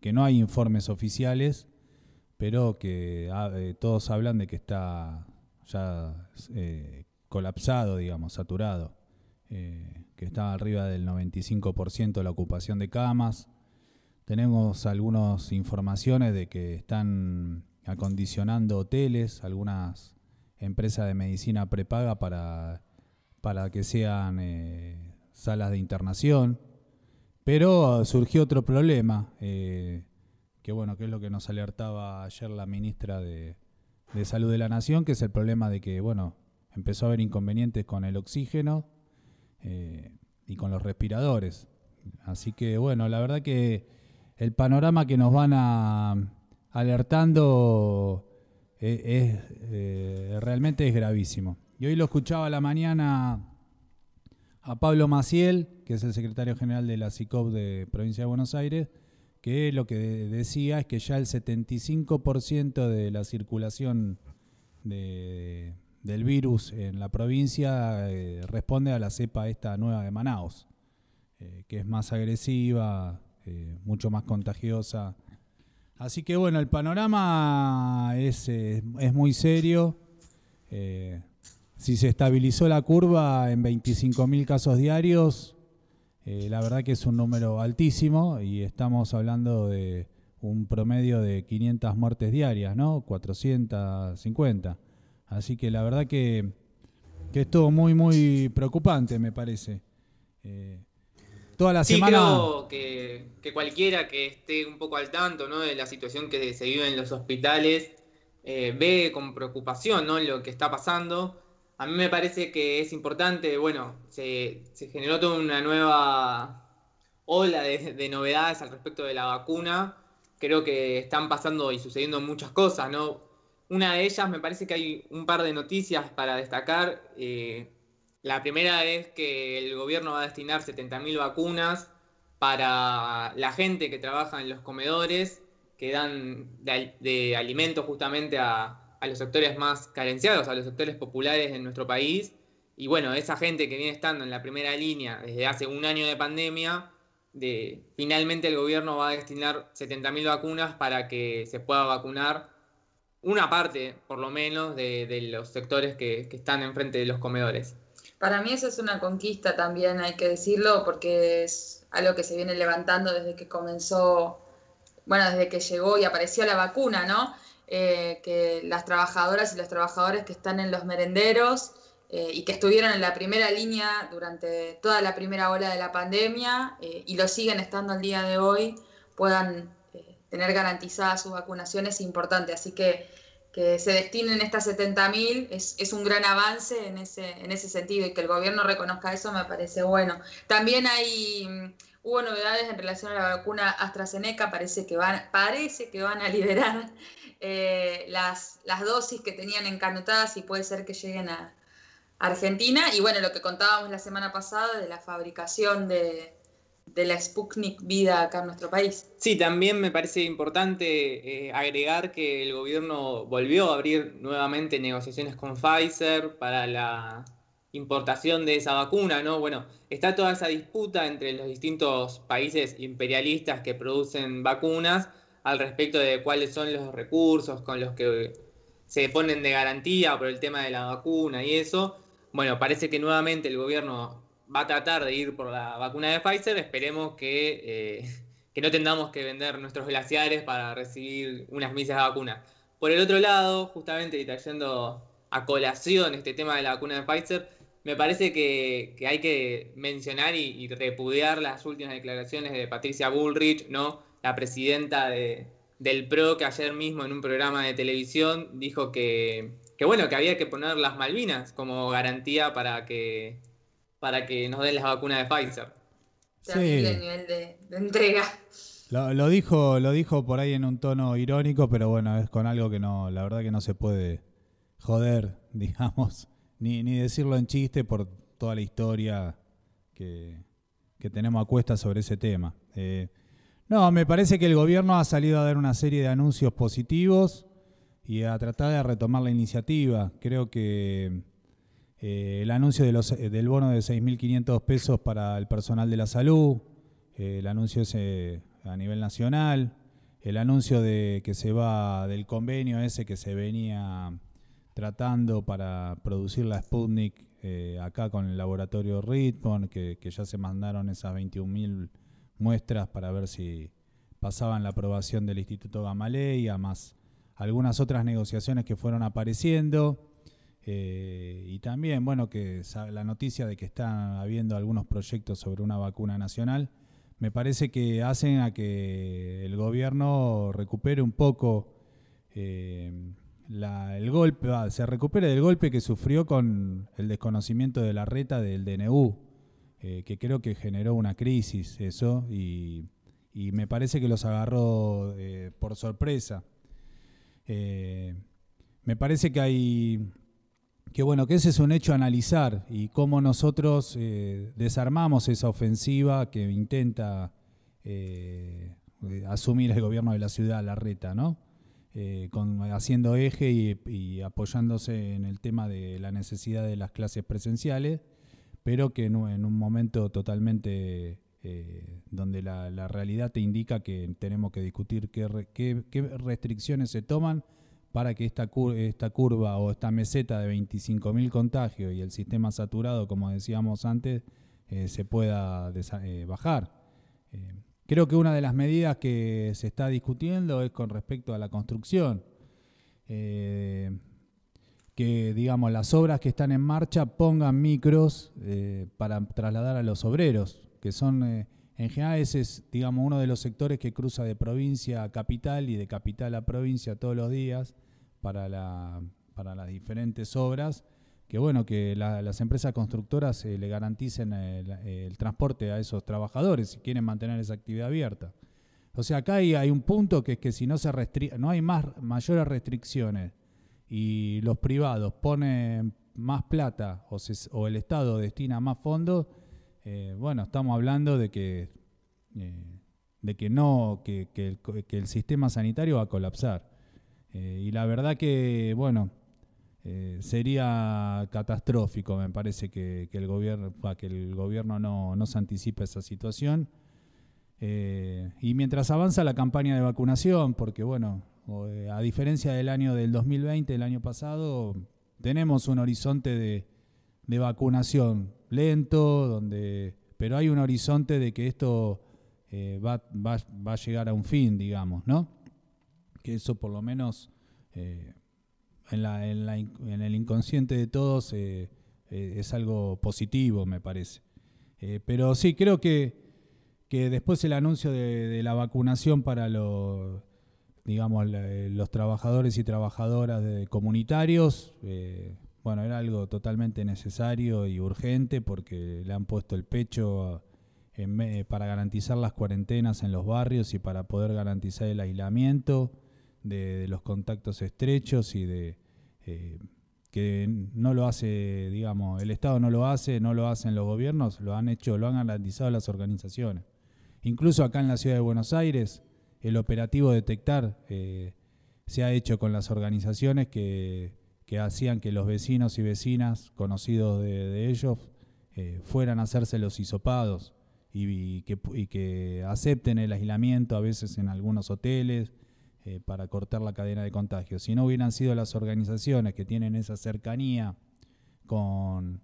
que no hay informes oficiales, pero que ah, todos hablan de que está ya colapsado, digamos, saturado. eh, que está arriba del 95% la ocupación de camas. Tenemos algunas informaciones de que están acondicionando hoteles, algunas empresas de medicina prepaga para, para que sean eh, salas de internación. Pero surgió otro problema, eh, que bueno, que es lo que nos alertaba ayer la ministra de, de Salud de la Nación, que es el problema de que, bueno, empezó a haber inconvenientes con el oxígeno eh, y con los respiradores. Así que, bueno, la verdad que el panorama que nos van alertando eh, es, eh, realmente es gravísimo. Y hoy lo escuchaba a la mañana a Pablo Maciel, que es el secretario general de la CICOP de Provincia de Buenos Aires, que lo que de- decía es que ya el 75% de la circulación de- del virus en la provincia eh, responde a la cepa esta nueva de Manaus, eh, que es más agresiva, eh, mucho más contagiosa. Así que bueno, el panorama es, es muy serio. Si se estabilizó la curva en 25.000 casos diarios, la verdad que es un número altísimo y estamos hablando de un promedio de 500 muertes diarias, ¿no? 450. Así que la verdad que, que es todo muy, muy preocupante, me parece. Eh, toda la Sí, semana... creo que, que cualquiera que esté un poco al tanto ¿no? de la situación que se vive en los hospitales eh, ve con preocupación ¿no? lo que está pasando. A mí me parece que es importante, bueno, se, se generó toda una nueva ola de, de novedades al respecto de la vacuna. Creo que están pasando y sucediendo muchas cosas, ¿no? Una de ellas, me parece que hay un par de noticias para destacar. Eh, la primera es que el gobierno va a destinar 70.000 vacunas para la gente que trabaja en los comedores, que dan de, de alimento justamente a, a los sectores más carenciados, a los sectores populares de nuestro país. Y bueno, esa gente que viene estando en la primera línea desde hace un año de pandemia, de, finalmente el gobierno va a destinar 70.000 vacunas para que se pueda vacunar una parte, por lo menos, de, los sectores que, están enfrente de los comedores. Para mí eso es una conquista también, hay que decirlo, porque es algo que se viene levantando desde que comenzó, bueno, desde que llegó y apareció la vacuna, ¿no? Eh, que las trabajadoras y los trabajadores que están en los merenderos eh, y que estuvieron en la primera línea durante toda la primera ola de la pandemia eh, y lo siguen estando al día de hoy, puedan tener garantizadas sus vacunaciones es importante. Así que que se destinen estas 70.000 es, es un gran avance en ese, en ese sentido y que el gobierno reconozca eso me parece bueno. También hay, mm, hubo novedades en relación a la vacuna AstraZeneca, parece que van, parece que van a liberar eh, las, las dosis que tenían encanotadas y puede ser que lleguen a Argentina. Y bueno, lo que contábamos la semana pasada de la fabricación de, de la Sputnik Vida acá en nuestro país. Sí, también me parece importante eh, agregar que el gobierno volvió a abrir nuevamente negociaciones con Pfizer para la importación de esa vacuna, ¿no? Bueno, está toda esa disputa entre los distintos países imperialistas que producen vacunas al respecto de cuáles son los recursos con los que se ponen de garantía por el tema de la vacuna y eso. Bueno, parece que nuevamente el gobierno va a tratar de ir por la vacuna de Pfizer. Esperemos que, eh, que no tengamos que vender nuestros glaciares para recibir unas misas de vacuna. Por el otro lado, justamente y trayendo a colación este tema de la vacuna de Pfizer, me parece que, que hay que mencionar y, y repudiar las últimas declaraciones de Patricia Bullrich, ¿no? la presidenta de, del PRO, que ayer mismo en un programa de televisión dijo que, que, bueno, que había que poner las Malvinas como garantía para que, para que nos den las vacunas de Pfizer. Terrible el nivel de, de entrega. Lo, lo dijo, lo dijo por ahí en un tono irónico, pero bueno, es con algo que no, la verdad que no se puede joder, digamos, ni, ni decirlo en chiste por toda la historia que, que tenemos a cuesta sobre ese tema. Eh, no, me parece que el gobierno ha salido a dar una serie de anuncios positivos y a tratar de retomar la iniciativa. Creo que eh, el anuncio eh, del bono de 6.500 pesos para el personal de la salud, eh, el anuncio ese a nivel nacional, el anuncio de que se va del convenio ese que se venía tratando para producir la Sputnik acá con el laboratorio Ritmon, que, que ya se mandaron esas 21.000 muestras para ver si pasaban la aprobación del Instituto Gamaleya, más algunas otras negociaciones que fueron apareciendo. Eh, y también, bueno, que la noticia de que están habiendo algunos proyectos sobre una vacuna nacional, me parece que hacen a que el gobierno recupere un poco eh, el golpe, va, se recupere del golpe que sufrió con el desconocimiento de la reta del DNU, eh, que creo que generó una crisis eso, y, me parece que los agarró por sorpresa. Me parece que hay que bueno, que ese es un hecho a analizar y cómo nosotros eh, desarmamos esa ofensiva que intenta eh, eh, asumir el gobierno de la ciudad, la reta, ¿no? Con, haciendo eje y, apoyándose en el tema de la necesidad de las clases presenciales, pero que en en un momento totalmente donde la, realidad te indica que tenemos que discutir qué- qué restricciones se toman para que esta, cur- esta curva o esta meseta de 25.000 contagios y el sistema saturado, como decíamos antes, eh, se pueda eh, bajar. Eh, creo que una de las medidas que se está discutiendo es con respecto a la construcción. Que digamos las obras que están en marcha pongan micros para trasladar a los obreros, que son en general ese es digamos uno de los sectores que cruza de provincia a capital y de capital a provincia todos los días para, la, para las diferentes obras, que bueno, que la- las empresas constructoras eh, le garanticen el, transporte a esos trabajadores si quieren mantener esa actividad abierta. O sea, acá hay, un punto que es que si no se no hay más mayores restricciones y los privados ponen más plata o, el Estado destina más fondos, eh, bueno, estamos hablando de que, eh, de que no, que el sistema sanitario va a colapsar. Eh, y la verdad que, bueno, eh, sería catastrófico, me parece que, que el gobierno, que el gobierno no, no se anticipe esa situación. Eh, y mientras avanza la campaña de vacunación, porque bueno, a diferencia del año del 2020, el año pasado, tenemos un horizonte de, de vacunación lento, donde, pero hay un horizonte de que esto va, va- va a llegar a un fin, digamos, ¿no? Que eso por lo menos eh, en, la- en la en el inconsciente de todos eh, eh, es algo positivo, me parece. Pero sí, creo que, que después el anuncio de, la vacunación para los, digamos, los trabajadores y trabajadoras de comunitarios, bueno, era algo totalmente necesario y urgente porque le han puesto el pecho para garantizar las cuarentenas en los barrios y para poder garantizar el aislamiento de, los contactos estrechos y de eh, que no lo hace, digamos, el Estado no lo hace, no lo hacen los gobiernos, lo han hecho, lo han garantizado las organizaciones. Incluso acá en la ciudad de Buenos Aires, el operativo detectar eh, se ha hecho con las organizaciones que, que hacían que los vecinos y vecinas conocidos de, ellos eh, fueran a hacerse los hisopados y, que, y que acepten el aislamiento a veces en algunos hoteles eh, para cortar la cadena de contagios. Si no hubieran sido las organizaciones que tienen esa cercanía con,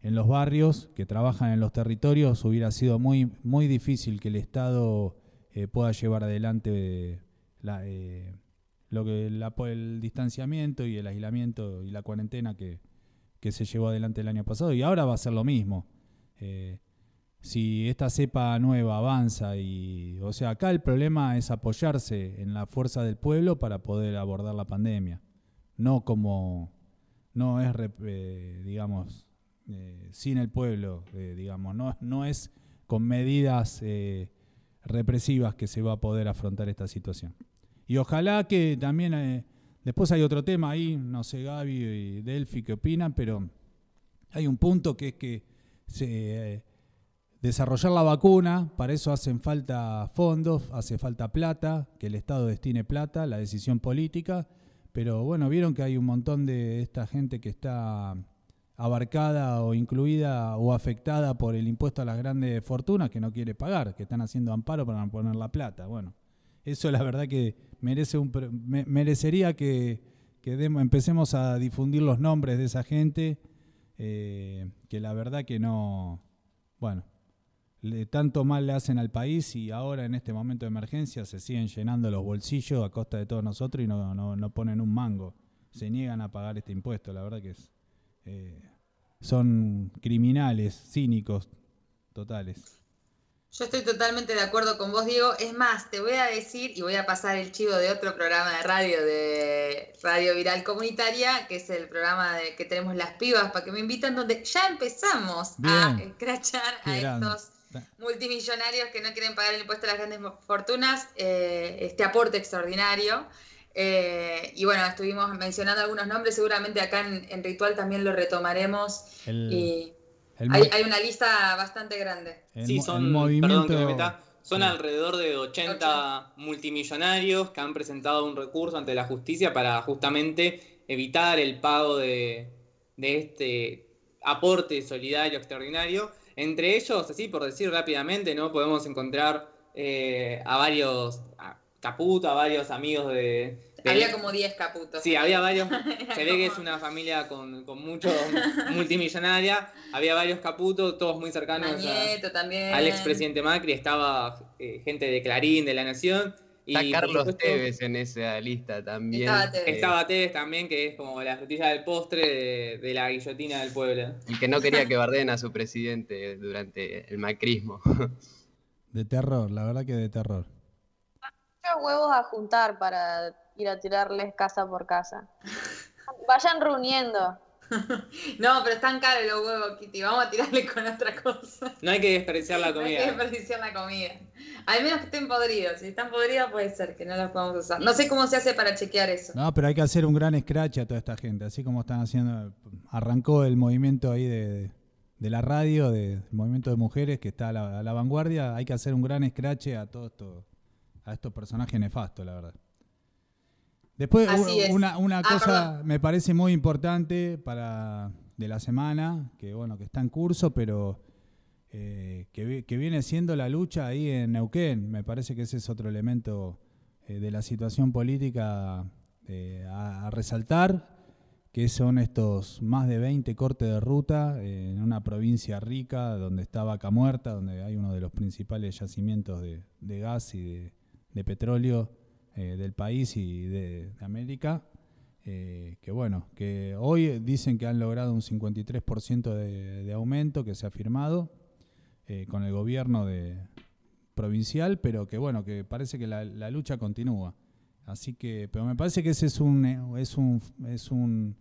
en los barrios, que trabajan en los territorios, hubiera sido muy, muy difícil que el Estado eh, pueda llevar adelante la, eh, lo que la- el distanciamiento y el aislamiento y la cuarentena que, que se llevó adelante el año pasado. Y ahora va a ser lo mismo. Si esta cepa nueva avanza y, o sea, acá el problema es apoyarse en la fuerza del pueblo para poder abordar la pandemia, no como, no es, eh, digamos, eh, sin el pueblo, eh, digamos, no, no es con medidas eh, represivas que se va a poder afrontar esta situación. Y ojalá que también, después hay otro tema ahí, no sé Gaby y Delphi qué opinan, pero hay un punto que es que se, desarrollar la vacuna, para eso hacen falta fondos, hace falta plata, que el Estado destine plata, la decisión política, pero bueno, vieron que hay un montón de esta gente que está abarcada o incluida o afectada por el impuesto a las grandes fortunas que no quiere pagar, que están haciendo amparo para poner la plata. Bueno, eso la verdad que merece un merecería que, empecemos a difundir los nombres de esa gente eh, que la verdad que no, bueno, le, tanto mal le hacen al país y ahora en este momento de emergencia se siguen llenando los bolsillos a costa de todos nosotros y no, no, no ponen un mango. Se niegan a pagar este impuesto, la verdad que es, eh, son criminales, cínicos, totales. Yo estoy totalmente de acuerdo con vos, Diego. Es más, te voy a decir y voy a pasar el chivo de otro programa de radio, de Radio Viral Comunitaria, que es el programa de que tenemos las pibas para que me invitan, donde ya empezamos a escrachar a estos multimillonarios que no quieren pagar el impuesto a las grandes fortunas, eh, este aporte extraordinario. Eh, y bueno, estuvimos mencionando algunos nombres, seguramente acá en, en Ritual también lo retomaremos. El- y el hay, hay una lista bastante grande. El Sí, mo- son, el perdón movimiento- que me meta, son alrededor de 80 multimillonarios que han presentado un recurso ante la justicia para justamente evitar el pago de, de este aporte solidario extraordinario. Entre ellos, así por decir rápidamente, ¿no? Podemos encontrar eh, a varios, a Caputo, a varios amigos de... de- Había como 10 caputos. Sí, había varios. Se ve que es una familia con, con mucho multimillonaria. Había varios caputos, todos muy cercanos a- también. al expresidente Macri. Estaba eh, gente de Clarín, de La Nación. Y Está por Carlos supuesto, Tevez en esa lista también. Estaba Tevez. Eh, Estaba Tevez también, que es como la frutilla del postre de, de la guillotina del pueblo. el que no quería que bardeen a su presidente durante el macrismo. De terror, la verdad que de terror. Muchos huevos a juntar para ir a tirarles casa por casa. Vayan reuniendo. No, pero están caros los huevos, Kitty. Vamos a tirarle con otra cosa. No hay que desperdiciar la No hay que comida. desperdiciar la comida. Al menos que estén podridos. Si están podridos puede ser que no los podamos usar. No sé cómo se hace para chequear eso. No, pero hay que hacer un gran scratch a toda esta gente, así como están haciendo, arrancó el movimiento ahí de, de la radio, de- del movimiento de mujeres que está a la, a la vanguardia, hay que hacer un gran scratch a todos estos, a estos personajes nefastos, la verdad. Después, una, una Ah, cosa perdón. me parece muy importante para de la semana, que bueno, que está en curso, pero eh, que, que viene siendo la lucha ahí en Neuquén. Me parece que ese es otro elemento eh, de la situación política eh, a, a resaltar, que son estos más de 20 cortes de ruta eh, en una provincia rica, donde está Vaca Muerta, donde hay uno de los principales yacimientos de, de gas y de, de petróleo eh, del país y de, América. eh, que bueno, que hoy dicen que han logrado un 53% de, aumento que se ha firmado eh, con el gobierno provincial, pero que bueno, que parece que la, lucha continúa. Así que, pero me parece que ese es un es un es un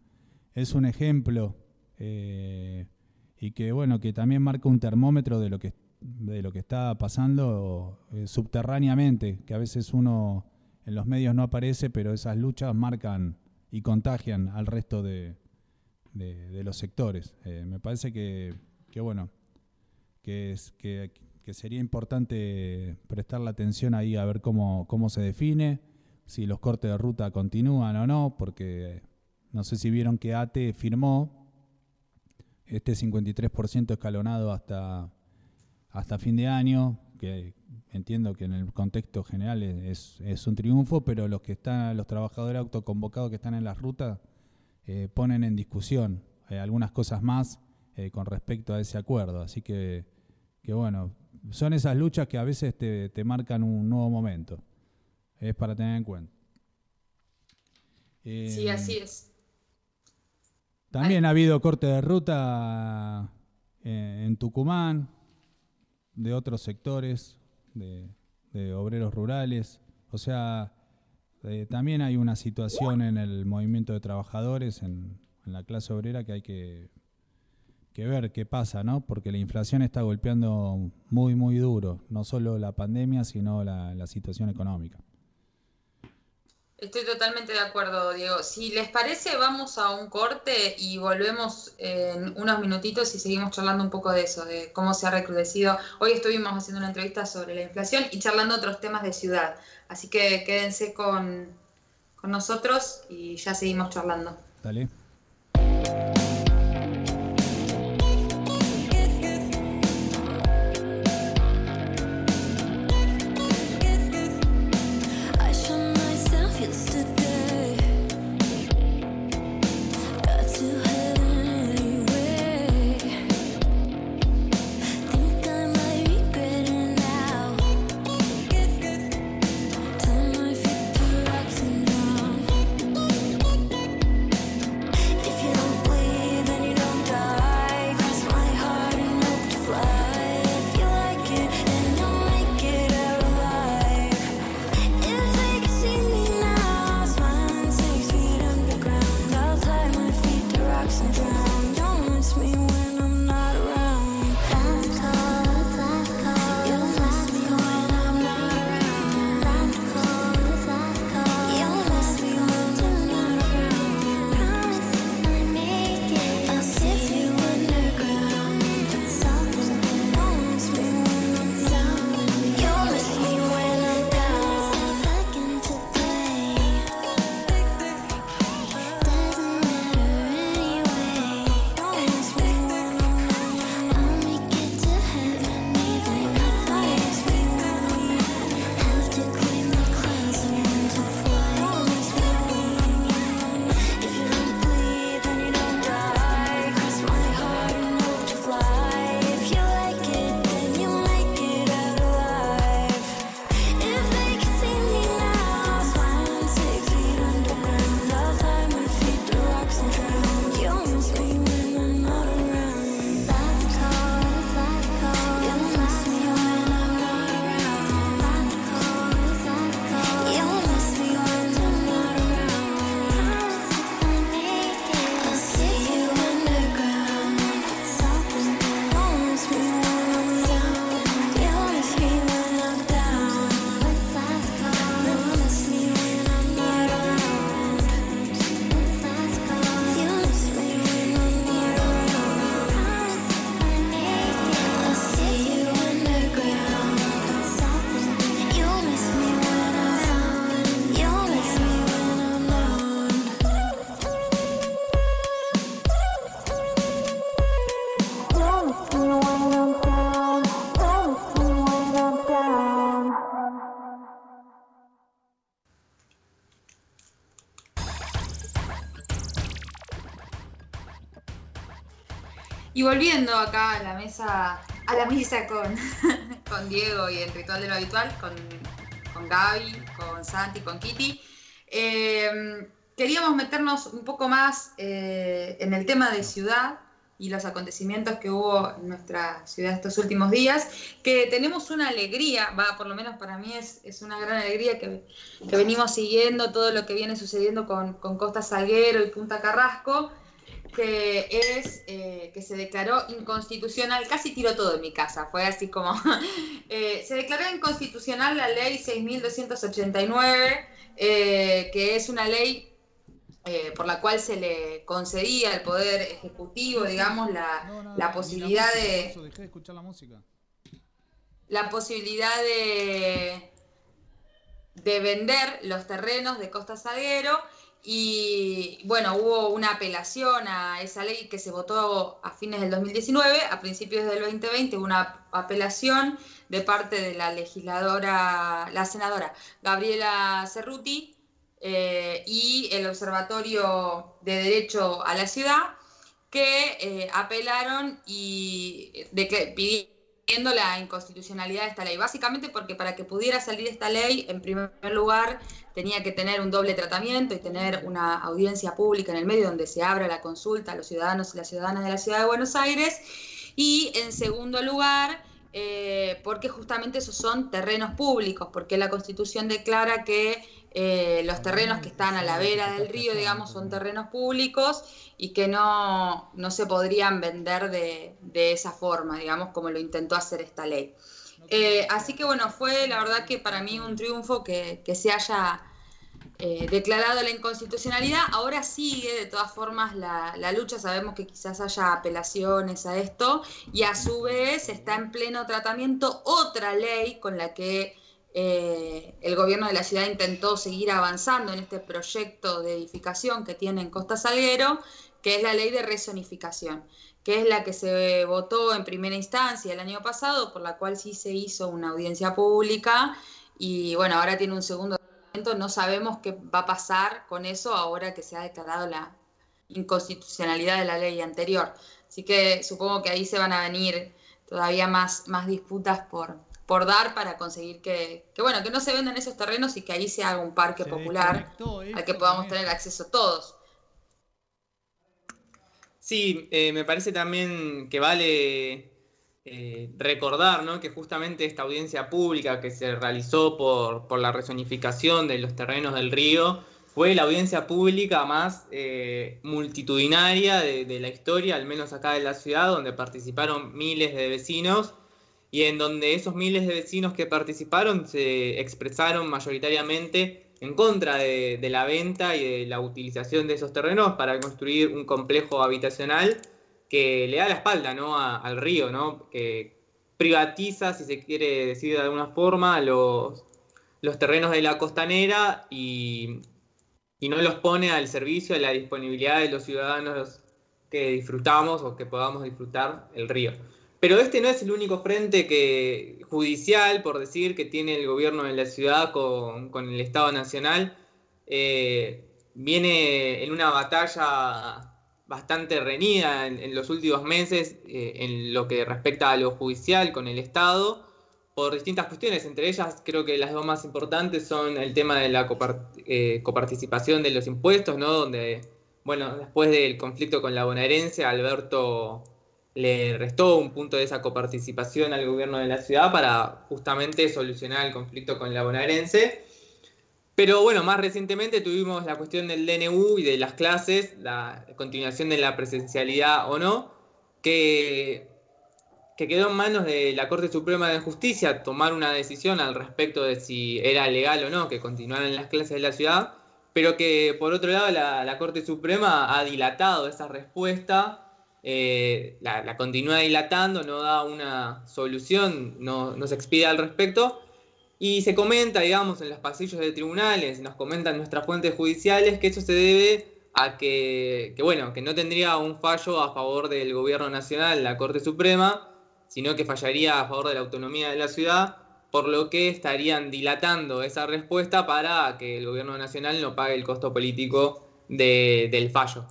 es un ejemplo y que bueno que también marca un termómetro de lo que de lo que está pasando subterráneamente, que a veces uno en los medios no aparece, pero esas luchas marcan y contagian al resto de, los sectores. Eh, me parece que, bueno, que, que, sería importante prestarle atención ahí a ver cómo, cómo se define, si los cortes de ruta continúan o no, porque no sé si vieron que ATE firmó este 53% escalonado hasta, hasta fin de año, que entiendo que en el contexto general es, es un triunfo, pero los que están, los trabajadores autoconvocados que están en las rutas eh, ponen en discusión eh, algunas cosas más eh, con respecto a ese acuerdo. Así que, que bueno, son esas luchas que a veces te, te marcan un nuevo momento. Es para tener en cuenta. Sí, así es. También ha habido corte de ruta en Tucumán, de otros sectores, de, obreros rurales. O sea, eh, también hay una situación en el movimiento de trabajadores, en, la clase obrera, que hay que, que ver qué pasa, ¿no? Porque la inflación está golpeando muy, muy duro, no solo la pandemia, sino la situación económica. Estoy totalmente de acuerdo, Diego. Si les parece, vamos a un corte y volvemos en unos minutitos y seguimos charlando un poco de eso, de cómo se ha recrudecido. Hoy estuvimos haciendo una entrevista sobre la inflación y charlando otros temas de ciudad. Así que quédense con, con nosotros y ya seguimos charlando. Dale. Y volviendo acá a la mesa, a la mesa con, con Diego y el ritual de lo habitual, con, con Gaby, con Santi, con Kitty, eh, queríamos meternos un poco más eh, en el tema de ciudad y los acontecimientos que hubo en nuestra ciudad estos últimos días, que tenemos una alegría, va, por lo menos para mí es, es una gran alegría que, que, venimos siguiendo todo lo que viene sucediendo con, con Costa Salguero y Punta Carrasco, que es eh, que se declaró inconstitucional, casi tiró todo en mi casa, fue así como, eh, se declaró inconstitucional la ley 6.289, eh, que es una ley eh, por la cual se le concedía al Poder Ejecutivo, digamos, la, No, no, la posibilidad música, de... eso, dejé de escuchar la música. la posibilidad de, de vender los terrenos de Costa Salguero y bueno, hubo una apelación a esa ley que se votó a fines del 2019, a principios del 2020 hubo una apelación de parte de la legisladora, la senadora Gabriela Cerruti eh, y el Observatorio de Derecho a la Ciudad que eh, apelaron y de pidiendo la inconstitucionalidad de esta ley. Básicamente porque para que pudiera salir esta ley, en primer lugar, tenía que tener un doble tratamiento y tener una audiencia pública en el medio donde se abra la consulta a los ciudadanos y las ciudadanas de la ciudad de Buenos Aires. Y en segundo lugar, eh, porque justamente esos son terrenos públicos, porque la Constitución declara que eh, los terrenos que están a la vera del río, digamos, son terrenos públicos y que no, no se podrían vender de, de, esa forma, digamos, como lo intentó hacer esta ley. Eh, así que bueno, fue la verdad que para mí un triunfo que, se haya eh, declarado la inconstitucionalidad. Ahora sigue, de todas formas, la, la, lucha. Sabemos que quizás haya apelaciones a esto y a su vez está en pleno tratamiento otra ley con la que eh, el gobierno de la ciudad intentó seguir avanzando en este proyecto de edificación que tiene en Costa Salguero, que es la ley de rezonificación, que es la que se votó en primera instancia el año pasado, por la cual sí se hizo una audiencia pública y bueno, ahora tiene un segundo no sabemos qué va a pasar con eso ahora que se ha declarado la inconstitucionalidad de la ley anterior. Así que supongo que ahí se van a venir todavía más, más disputas por, por dar para conseguir que, que, bueno, que no se vendan esos terrenos y que ahí se haga un parque Se popular al que podamos tener acceso todos. Sí, eh, me parece también que vale eh, recordar ¿no? que justamente esta audiencia pública que se realizó por, por la rezonificación de los terrenos del río fue la audiencia pública más eh, multitudinaria de, de, la historia, al menos acá en la ciudad, donde participaron miles de vecinos y en donde esos miles de vecinos que participaron se expresaron mayoritariamente en contra de, la venta y de la utilización de esos terrenos para construir un complejo habitacional que le da la espalda ¿no? A, al río, ¿no? que privatiza, si se quiere decir de alguna forma, los, los terrenos de la costanera y, y no los pone al servicio de la disponibilidad de los ciudadanos que disfrutamos o que podamos disfrutar el río. Pero este no es el único frente que, judicial, por decir, que tiene el gobierno de la ciudad con, con el Estado Nacional. Eh, viene en una batalla bastante reñida en, los últimos meses eh, en lo que respecta a lo judicial con el Estado por distintas cuestiones. Entre ellas, creo que las dos más importantes son el tema de la eh, coparticipación de los impuestos, ¿no? Donde, bueno, después del conflicto con la bonaerense, Alberto le restó un punto de esa coparticipación al gobierno de la ciudad para justamente solucionar el conflicto con la bonaerense. Pero bueno, más recientemente tuvimos la cuestión del DNU y de las clases, la continuación de la presencialidad o no, que, que quedó en manos de la Corte Suprema de Justicia tomar una decisión al respecto de si era legal o no que continuaran las clases de la ciudad, pero que por otro lado la, la Corte Suprema ha dilatado esa respuesta eh, la, continúa dilatando, no da una solución, no, se expide al respecto. Y se comenta, digamos, en los pasillos de tribunales, nos comentan nuestras fuentes judiciales que eso se debe a que, que, bueno, que no tendría un fallo a favor del gobierno nacional, la Corte Suprema, sino que fallaría a favor de la autonomía de la ciudad, por lo que estarían dilatando esa respuesta para que el gobierno nacional no pague el costo político de, del fallo.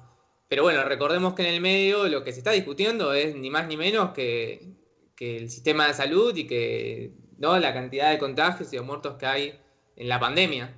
Pero bueno, recordemos que en el medio lo que se está discutiendo es ni más ni menos que, que el sistema de salud y que ¿no? la cantidad de contagios y de muertos que hay en la pandemia.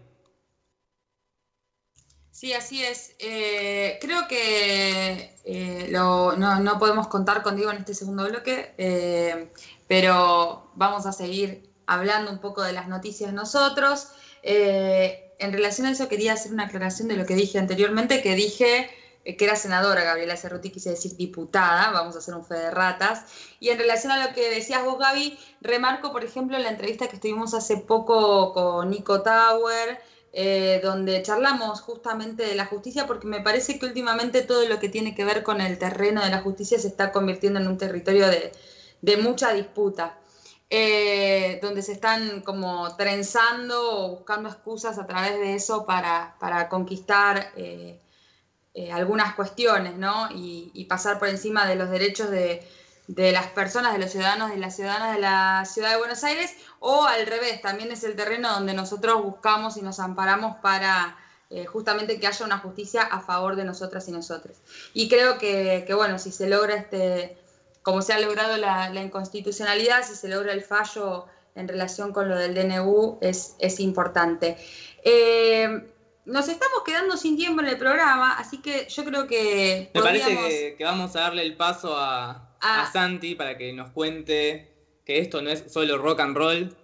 Sí, así es. Eh, creo que eh, no, no podemos contar contigo en este segundo bloque, eh, pero vamos a seguir hablando un poco de las noticias nosotros. En relación a eso quería hacer una aclaración de lo que dije anteriormente, que dije que era senadora Gabriela Cerruti, quise decir diputada, vamos a hacer un fe de ratas. Y en relación a lo que decías vos, Gaby, remarco, por ejemplo, la entrevista que estuvimos hace poco con Nico Tower, eh, donde charlamos justamente de la justicia, porque me parece que últimamente todo lo que tiene que ver con el terreno de la justicia se está convirtiendo en un territorio de, de mucha disputa, eh, donde se están como trenzando o buscando excusas a través de eso para, para conquistar eh, eh, algunas cuestiones, ¿no? Y, pasar por encima de los derechos de, de las personas, de los ciudadanos y las ciudadanas de la ciudad de Buenos Aires, o al revés, también es el terreno donde nosotros buscamos y nos amparamos para eh, justamente que haya una justicia a favor de nosotras y nosotros. Y creo que, bueno, si se logra este, como se ha logrado la, la inconstitucionalidad, si se logra el fallo en relación con lo del DNU, es, es importante. Eh, nos estamos quedando sin tiempo en el programa, así que yo creo que Me parece que, que vamos a darle el paso a, Ah. a Santi para que nos cuente que esto no es solo rock and roll.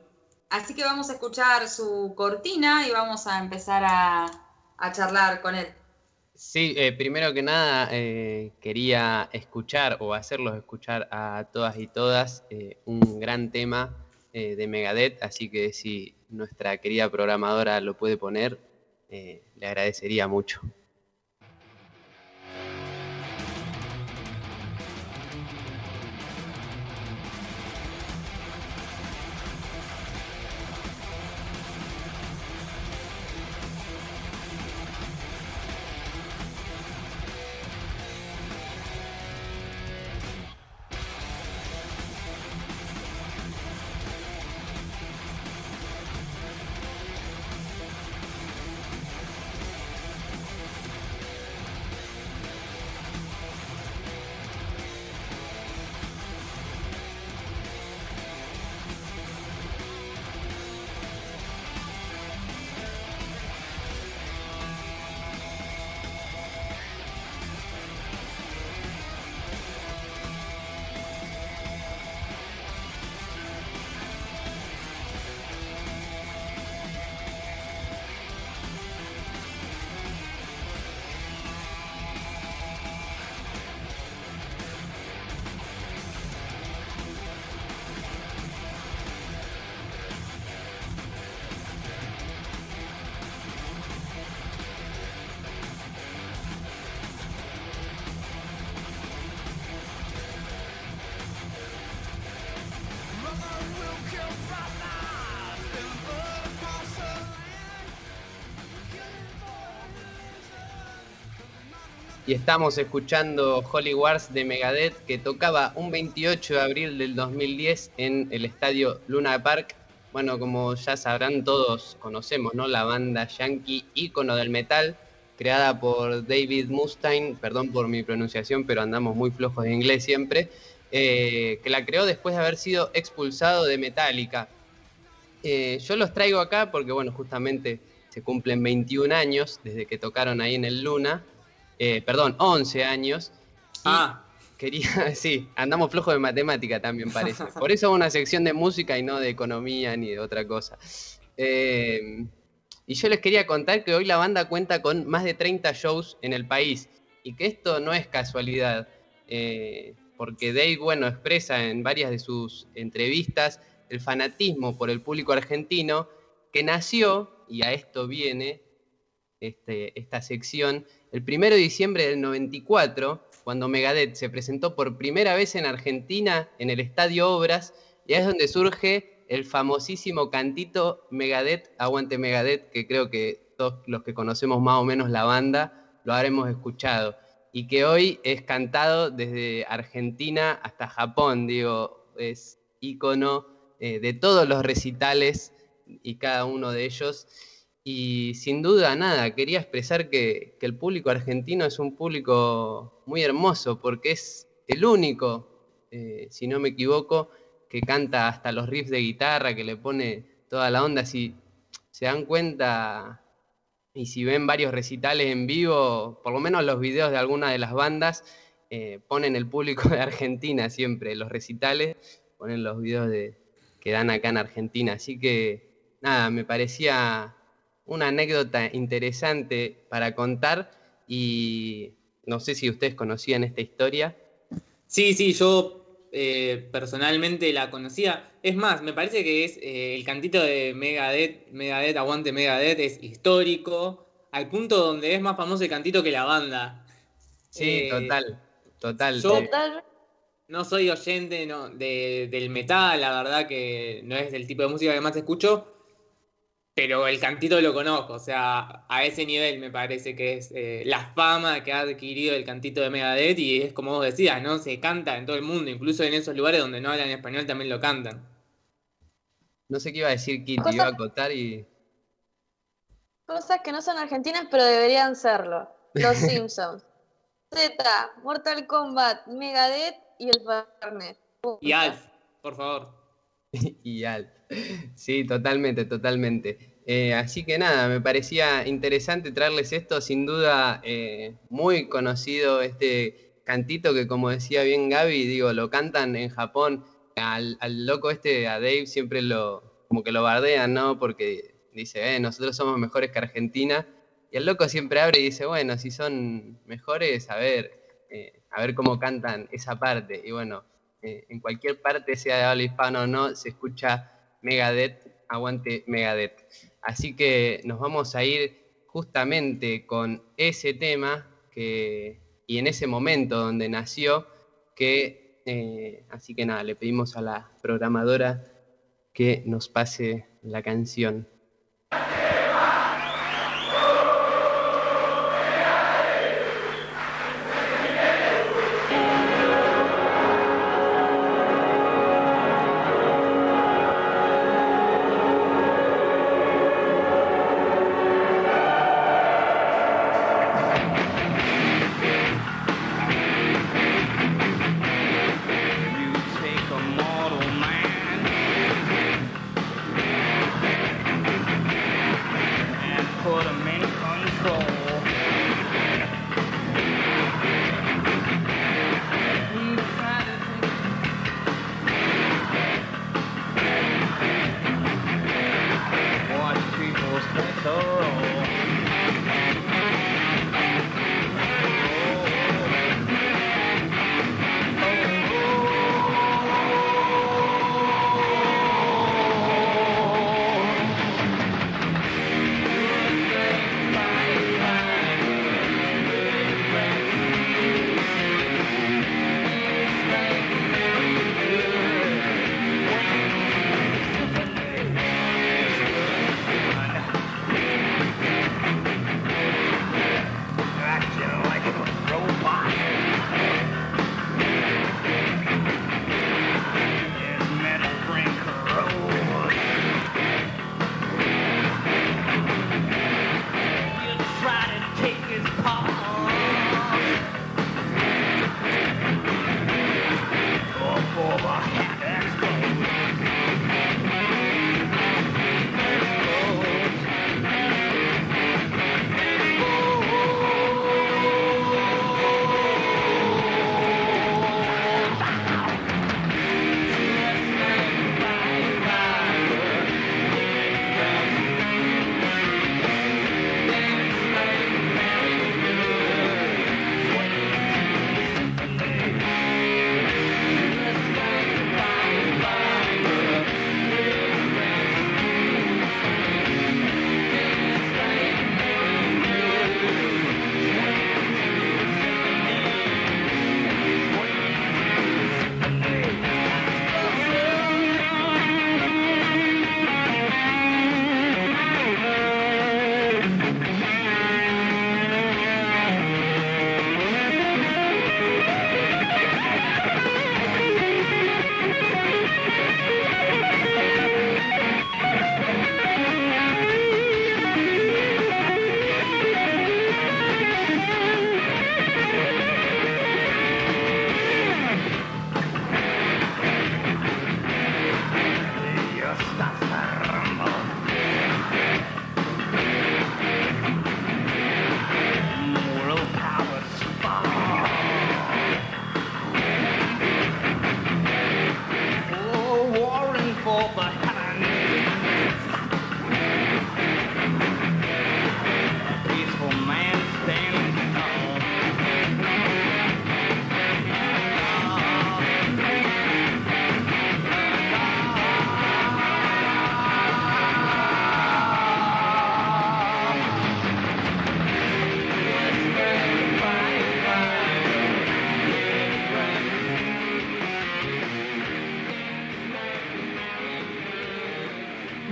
Así que vamos a escuchar su cortina y vamos a empezar a, a charlar con él. Sí, eh, primero que nada eh, quería escuchar o hacerlos escuchar a todas y todas eh, un gran tema eh, de Megadeth, así que si nuestra querida programadora lo puede poner, eh, le agradecería mucho. Y estamos escuchando Holy Wars de Megadeth que tocaba un 28 de abril del 2010 en el estadio Luna Park. Bueno, como ya sabrán todos, conocemos, ¿no? La banda yankee ícono del metal, creada por David Mustaine, perdón por mi pronunciación, pero andamos muy flojos de inglés siempre, eh, que la creó después de haber sido expulsado de Metallica. Eh, yo los traigo acá porque, bueno, justamente se cumplen 21 años desde que tocaron ahí en el Luna. Eh, perdón, 11 años. ah. Quería, sí, andamos flojos de matemática también parece. Por eso una sección de música y no de economía ni de otra cosa. Eh, y yo les quería contar que hoy la banda cuenta con más de 30 shows en el país y que esto no es casualidad, eh, porque Dave, bueno, expresa en varias de sus entrevistas el fanatismo por el público argentino que nació, y a esto viene este, esta sección, el 1 de diciembre del 94, cuando Megadeth se presentó por primera vez en Argentina en el Estadio Obras, y es donde surge el famosísimo cantito Megadeth, Aguante Megadeth, que creo que todos los que conocemos más o menos la banda lo habremos escuchado, y que hoy es cantado desde Argentina hasta Japón, digo, es ícono eh, de todos los recitales y cada uno de ellos. Y sin duda, nada, quería expresar que, el público argentino es un público muy hermoso porque es el único, eh, si no me equivoco, que canta hasta los riffs de guitarra, que le pone toda la onda. Si se dan cuenta y si ven varios recitales en vivo, por lo menos los videos de alguna de las bandas, eh, ponen el público de Argentina siempre, los recitales, ponen los videos de, que dan acá en Argentina. Así que, nada, me parecía una anécdota interesante para contar y no sé si ustedes conocían esta historia. Sí, sí, yo eh, personalmente la conocía. Es más, me parece que es eh, el cantito de Megadeth, Megadeth, aguante Megadeth, es histórico, al punto donde es más famoso el cantito que la banda. Sí, Eh, total, total. yo- eh, No soy oyente no, de- del metal, la verdad que no es el tipo de música que más escucho, pero el cantito lo conozco, o sea, a ese nivel me parece que es eh, la fama que ha adquirido el cantito de Megadeth y es como vos decías, ¿no? Se canta en todo el mundo, incluso en esos lugares donde no hablan español también lo cantan. no sé qué iba a decir Kitty, iba a acotar y... Cosas que no son argentinas, pero deberían serlo. Los Simpsons. Z, Mortal Kombat, Megadeth y el Fernet. Y Alf, por favor. y Alf. Sí, totalmente, totalmente. Eh, así que nada, me parecía interesante traerles esto, sin duda eh, muy conocido este cantito que como decía bien Gaby, digo, lo cantan en Japón, al, loco este, a Dave, siempre lo, como que lo bardean, ¿no? Porque dice, eh, nosotros somos mejores que Argentina, y el loco siempre abre y dice, bueno, si son mejores, a ver, eh, a ver cómo cantan esa parte, y bueno, en cualquier parte, sea de habla hispana o no, se escucha Megadeth, aguante Megadeth. Así que nos vamos a ir justamente con ese tema que, y en ese momento donde nació, que, eh, así que nada, le pedimos a la programadora que nos pase la canción.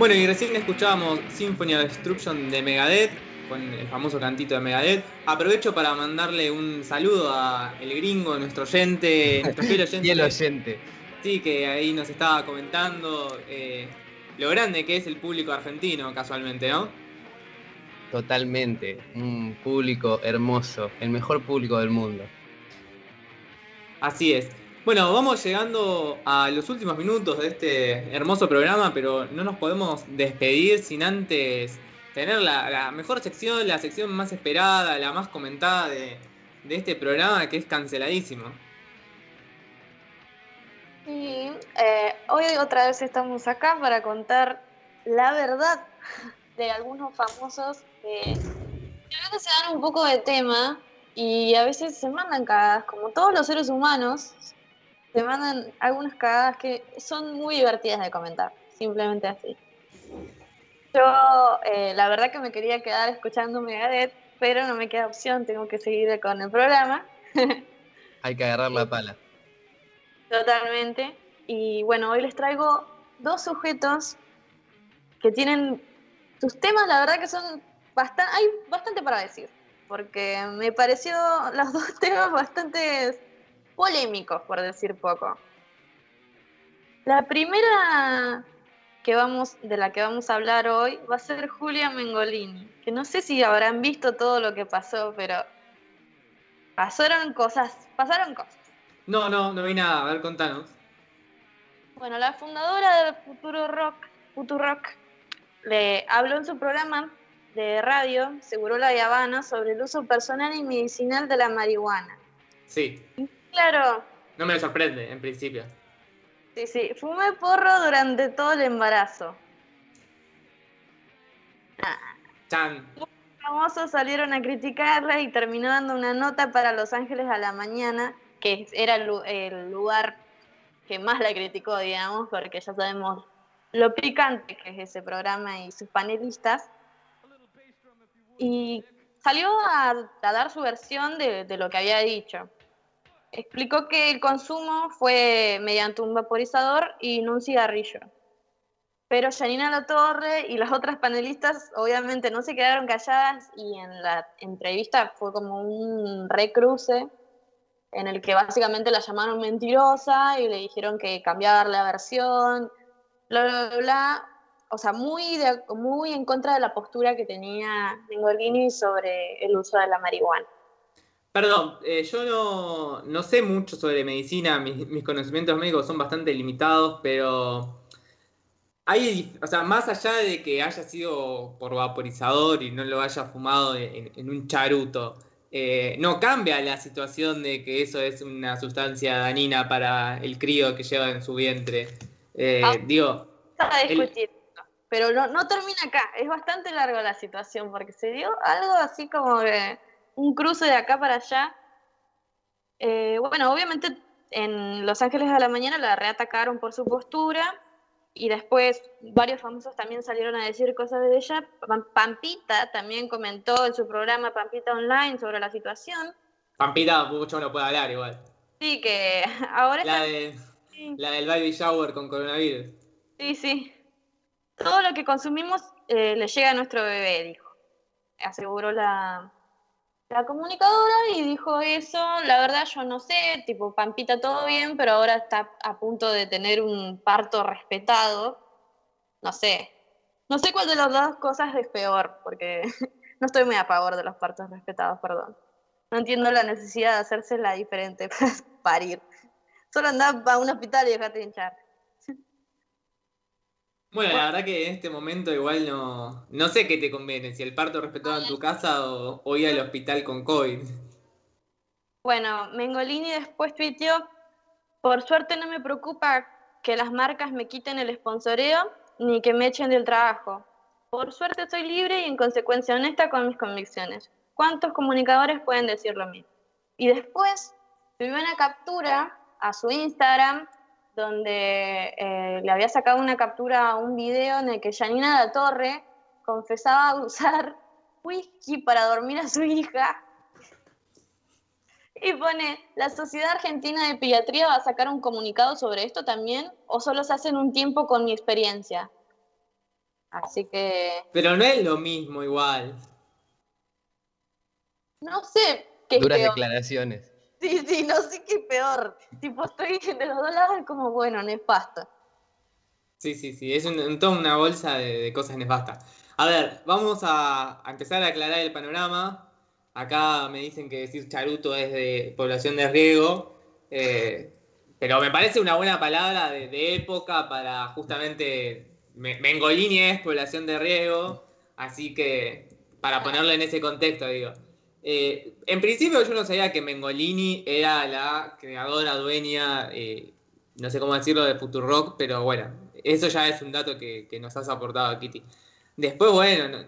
Bueno, y recién escuchábamos Symphony of Destruction de Megadeth, con el famoso cantito de Megadeth. Aprovecho para mandarle un saludo a el gringo, nuestro oyente, nuestro fiel oyente. Y el oyente. Sí, que ahí nos estaba comentando eh, lo grande que es el público argentino, casualmente, ¿no? Totalmente. Un público hermoso. El mejor público del mundo. Así es. Bueno, vamos llegando a los últimos minutos de este hermoso programa, pero no nos podemos despedir sin antes tener la, mejor sección, la sección más esperada, la más comentada de, de este programa, que es canceladísimo. Y eh, hoy otra vez estamos acá para contar la verdad de algunos famosos que que a veces se dan un poco de tema y a veces se mandan cagadas, como todos los seres humanos, se mandan algunas cagadas que son muy divertidas de comentar, simplemente así. Yo, eh, la verdad que me quería quedar escuchando Megadeth, pero no me queda opción, tengo que seguir con el programa. Hay que agarrar la pala. Totalmente. Y bueno, hoy les traigo dos sujetos que tienen sus temas, la verdad que son bastante, hay bastante para decir, porque me pareció los dos temas bastante polémicos, por decir poco. La primera que vamos, de la que vamos a hablar hoy va a ser Julia Mengolini, que no sé si habrán visto todo lo que pasó, pero pasaron cosas, pasaron cosas. No, no, no vi nada. A ver, contanos. Bueno, la fundadora del Futuro Rock, Futuro Rock, le habló en su programa de radio, Seguro La Habana, sobre el uso personal y medicinal de la marihuana. Sí. Claro, No me sorprende, en principio. sí, sí, fumé porro durante todo el embarazo. Chan. famosos salieron a criticarla y terminó dando una nota para Los Ángeles a la mañana, que era el, lu- el lugar que más la criticó, digamos, porque ya sabemos lo picante que es ese programa y sus panelistas. Y salió a, a dar su versión de, de lo que había dicho. Explicó que el consumo fue mediante un vaporizador y no un cigarrillo. Pero Janina La Torre y las otras panelistas obviamente no se quedaron calladas y en la entrevista fue como un recruce en el que básicamente la llamaron mentirosa y le dijeron que cambiar la versión, bla, bla, bla. O sea, muy, muy en contra de la postura que tenía Mengolini sobre el uso de la marihuana. Perdón, eh, yo no, no sé mucho sobre medicina, mis, mis conocimientos médicos son bastante limitados, pero hay, o sea, más allá de que haya sido por vaporizador y no lo haya fumado en, en un charuto, eh, no cambia la situación de que eso es una sustancia dañina para el crío que lleva en su vientre. Eh, Ah. digo, Está El- discutir. Pero no, no termina acá, es bastante largo la situación porque se dio algo así como de un cruce de acá para allá. Eh, bueno, obviamente en Los Ángeles a la mañana la reatacaron por su postura y después varios famosos también salieron a decir cosas de ella. Pam- Pampita también comentó en su programa Pampita Online sobre la situación. Pampita mucho no puede hablar igual. Sí, que ahora La, está- de, la del baby shower con coronavirus. Sí, sí. Todo lo que consumimos eh, le llega a nuestro bebé, dijo. Aseguró la, la comunicadora y dijo eso. La verdad yo no sé, tipo, Pampita todo bien, pero ahora está a punto de tener un parto respetado. No sé. No sé cuál de las dos cosas es peor, porque no estoy muy a favor de los partos respetados, perdón. No entiendo la necesidad de hacerse la diferente para parir. Solo andá a un hospital y dejate de hinchar. Bueno, la verdad que en este momento igual no, no sé qué te conviene, si el parto respetado en tu casa o, o ir al hospital con COVID. Bueno, Mengolini después tuiteó, por suerte no me preocupa que las marcas me quiten el sponsoreo ni que me echen del trabajo. Por suerte soy libre y en consecuencia honesta con mis convicciones. ¿Cuántos comunicadores pueden decir lo mismo? Y después subió una captura a su Instagram donde eh, le había sacado una captura a un video en el que Janina La Torre confesaba usar whisky para dormir a su hija y pone, ¿la Sociedad Argentina de Pediatría va a sacar un comunicado sobre esto también? ¿O solo se hace en un tiempo con mi experiencia? Así que Pero no es lo mismo igual. no sé qué es Duras declaraciones. Sí, sí, no sé qué peor. Tipo, estoy de los dos lados como, bueno, nefasto. Sí, sí, sí, es toda una bolsa de, cosas nefastas. A ver, vamos a, empezar a aclarar el panorama. Acá me dicen que decir charuto es de población de riego, eh, pero me parece una buena palabra de, época para justamente... Me- Mengolini es población de riego, así que para ponerlo en ese contexto, digo. Eh, en principio yo no sabía que Mengolini era la creadora, dueña, eh, no sé cómo decirlo, de Futurock, pero bueno, eso ya es un dato que, que nos has aportado, Kitty. Después, bueno, no,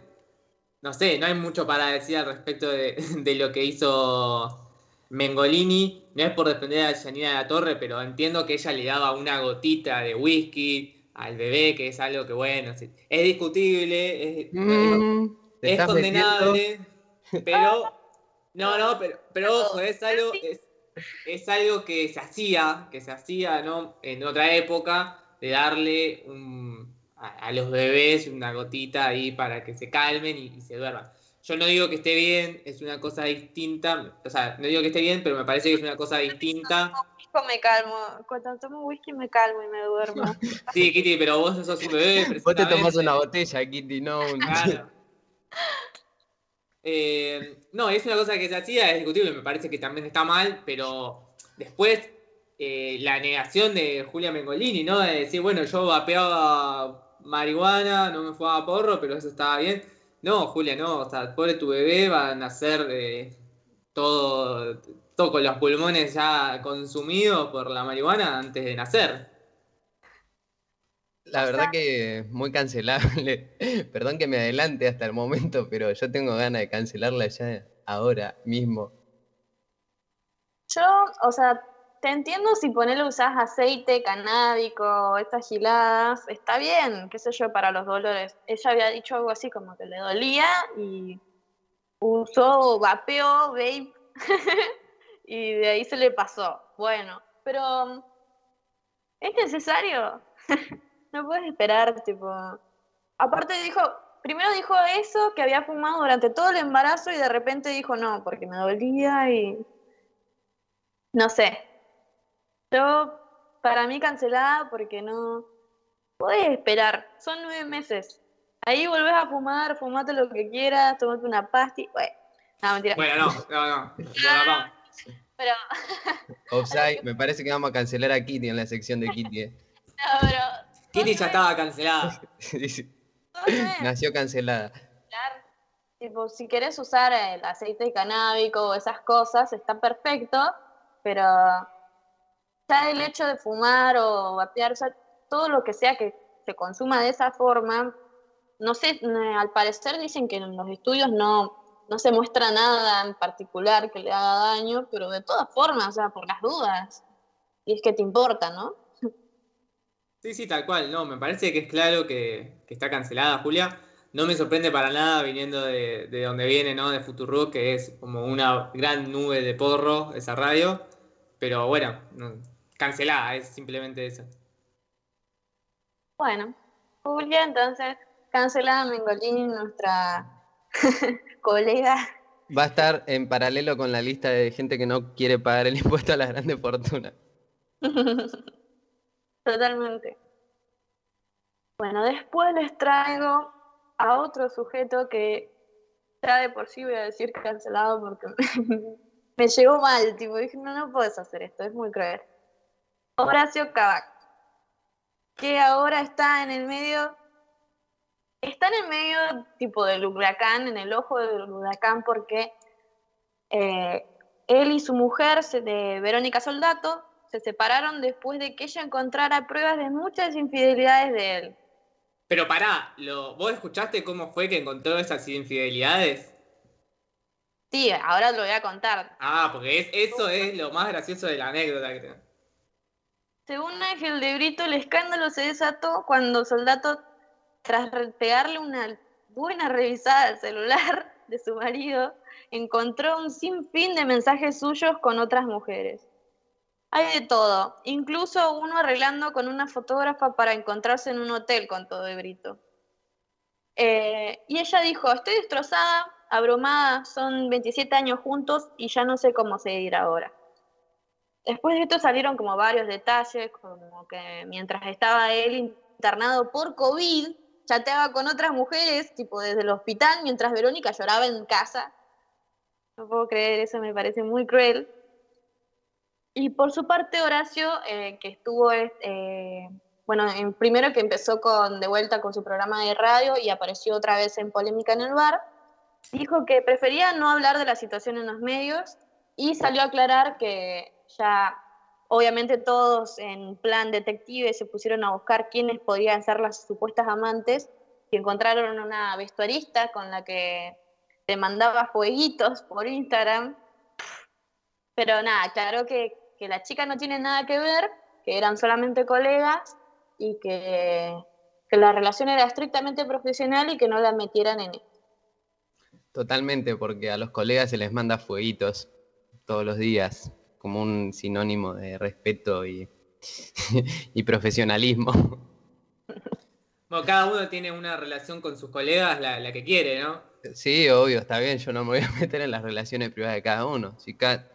no sé, no hay mucho para decir al respecto de, de lo que hizo Mengolini. No es por defender a Janina de la Torre, pero entiendo que ella le daba una gotita de whisky al bebé, que es algo que, bueno, sí, es discutible, es, Mm, es condenable, pero no, no, pero, pero ojo, es algo, es, es algo que se hacía, que se hacía, ¿no? En otra época, de darle un- a, a los bebés una gotita ahí para que se calmen y, y se duerman. Yo no digo que esté bien, es una cosa distinta, o sea, no digo que esté bien, pero me parece que es una cosa distinta. Hijo, me calmo. Cuando tomo whisky me calmo y me duermo. Sí, Kitty, pero vos sos un bebé, Vos te tomás una botella, Kitty, no un... Claro. Eh, no, es una cosa que se hacía, es discutible, me parece que también está mal, pero después eh, la negación de Julia Mengolini, ¿no? De decir, bueno, yo vapeaba marihuana, no me fumaba porro, pero eso estaba bien. No, Julia, no, o sea, pobre tu bebé va a nacer eh, todo, todo con los pulmones ya consumidos por la marihuana antes de nacer. La verdad que muy cancelable. Perdón que me adelante hasta el momento, pero yo tengo ganas de cancelarla ya ahora mismo. Yo, o sea, te entiendo si ponele usás aceite canábico, estas giladas, está bien, qué sé yo, para los dolores. Ella había dicho algo así como que le dolía y usó vapeo, vape, y de ahí se le pasó. Bueno, pero ¿es necesario? no puedes esperar, tipo. Aparte dijo, primero dijo eso, que había fumado durante todo el embarazo y de repente dijo no, porque me dolía y no sé. Yo, para mí cancelada porque no puedes esperar. Son nueve meses. Ahí volvés a fumar, fumate lo que quieras, tomate una pasti. Bueno, no, mentira. Bueno, no, no, no. no, no. Pero, Offside, me parece que vamos a cancelar a Kitty en la sección de Kitty. eh. no, pero Kitty ya estaba cancelada. Dice, Nació cancelada. Claro. Tipo, si querés usar el aceite canábico o esas cosas, está perfecto, pero ya el hecho de fumar o vapear, o sea, todo lo que sea que se consuma de esa forma, no sé, al parecer dicen que en los estudios no, no se muestra nada en particular que le haga daño, pero de todas formas, o sea, por las dudas, y es que te importa, ¿no? Sí, sí, tal cual. No, me parece que es claro que, que está cancelada, Julia. No me sorprende para nada viniendo de, de donde viene, ¿no? De Futuro, que es como una gran nube de porro esa radio. Pero bueno, no, cancelada, es simplemente eso. Bueno, Julia, entonces, cancelada Mengolini, nuestra colega. Va a estar en paralelo con la lista de gente que no quiere pagar el impuesto a las grandes fortunas. Totalmente. Bueno, después les traigo a otro sujeto que ya de por sí voy a decir cancelado porque me llegó mal, tipo, dije, no, no puedes hacer esto, es muy cruel. Horacio Cavac, que ahora está en el medio, está en el medio tipo del huracán, en el ojo del huracán, porque eh, él y su mujer, de Verónica Soldato, se separaron después de que ella encontrara pruebas de muchas infidelidades de él. Pero pará, lo, ¿vos escuchaste cómo fue que encontró esas infidelidades? Sí, ahora lo voy a contar. Ah, porque es, eso es lo más gracioso de la anécdota tengo. Según Ángel de Brito, el escándalo se desató cuando Soldato, tras pegarle una buena revisada al celular de su marido, encontró un sinfín de mensajes suyos con otras mujeres. Hay de todo, incluso uno arreglando con una fotógrafa para encontrarse en un hotel con todo de Brito. Eh, y ella dijo, estoy destrozada, abrumada, son 27 años juntos y ya no sé cómo seguir ahora. Después de esto salieron como varios detalles, como que mientras estaba él internado por COVID, chateaba con otras mujeres, tipo desde el hospital, mientras Verónica lloraba en casa. No puedo creer, eso me parece muy cruel. Y por su parte, Horacio, eh, que estuvo, eh, bueno, en, primero que empezó con, de vuelta con su programa de radio y apareció otra vez en Polémica en el Bar, dijo que prefería no hablar de la situación en los medios y salió a aclarar que ya, obviamente todos en plan detective se pusieron a buscar quiénes podían ser las supuestas amantes y encontraron una vestuarista con la que te mandaba fueguitos por Instagram. Pero nada, claro que, que la chica no tiene nada que ver, que eran solamente colegas y que, que la relación era estrictamente profesional y que no la metieran en esto. Totalmente, porque a los colegas se les manda fueguitos todos los días, como un sinónimo de respeto y, y profesionalismo. Bueno, cada uno tiene una relación con sus colegas, la, la que quiere, ¿no? Sí, obvio, está bien, yo no me voy a meter en las relaciones privadas de cada uno. Si ca-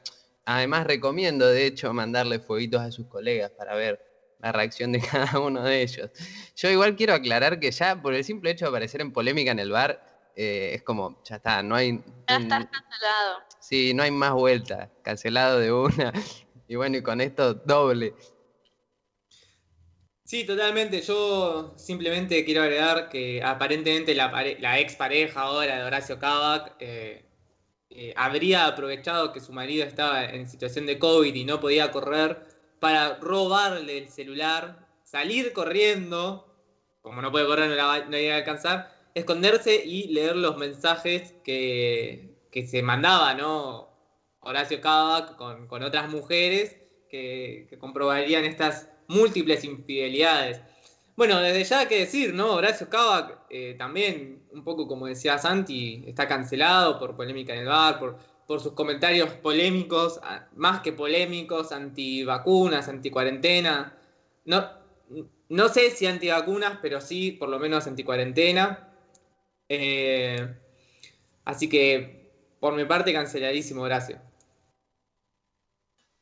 Además, recomiendo, de hecho, mandarle fueguitos a sus colegas para ver la reacción de cada uno de ellos. Yo igual quiero aclarar que ya por el simple hecho de aparecer en polémica en el bar, eh, es como, ya está, no hay... Ya estás cancelado. Sí, no hay más vuelta, cancelado de una. Y bueno, y con esto doble. Sí, totalmente. Yo simplemente quiero agregar que aparentemente la, pare- la ex pareja ahora de Horacio Kavak eh, eh, habría aprovechado que su marido estaba en situación de COVID y no podía correr para robarle el celular, salir corriendo, como no puede correr, no la va a alcanzar, esconderse y leer los mensajes que, que se mandaba, ¿no? Horacio Kavak con, con otras mujeres que, comprobarían estas múltiples infidelidades. Bueno, desde ya hay que decir, ¿no? Horacio Kavak eh, también, un poco como decía Santi, está cancelado por polémica en el bar, por, por sus comentarios polémicos, más que polémicos, antivacunas, anticuarentena. No, no sé si antivacunas, pero sí, por lo menos anticuarentena. Eh, así que, por mi parte, canceladísimo.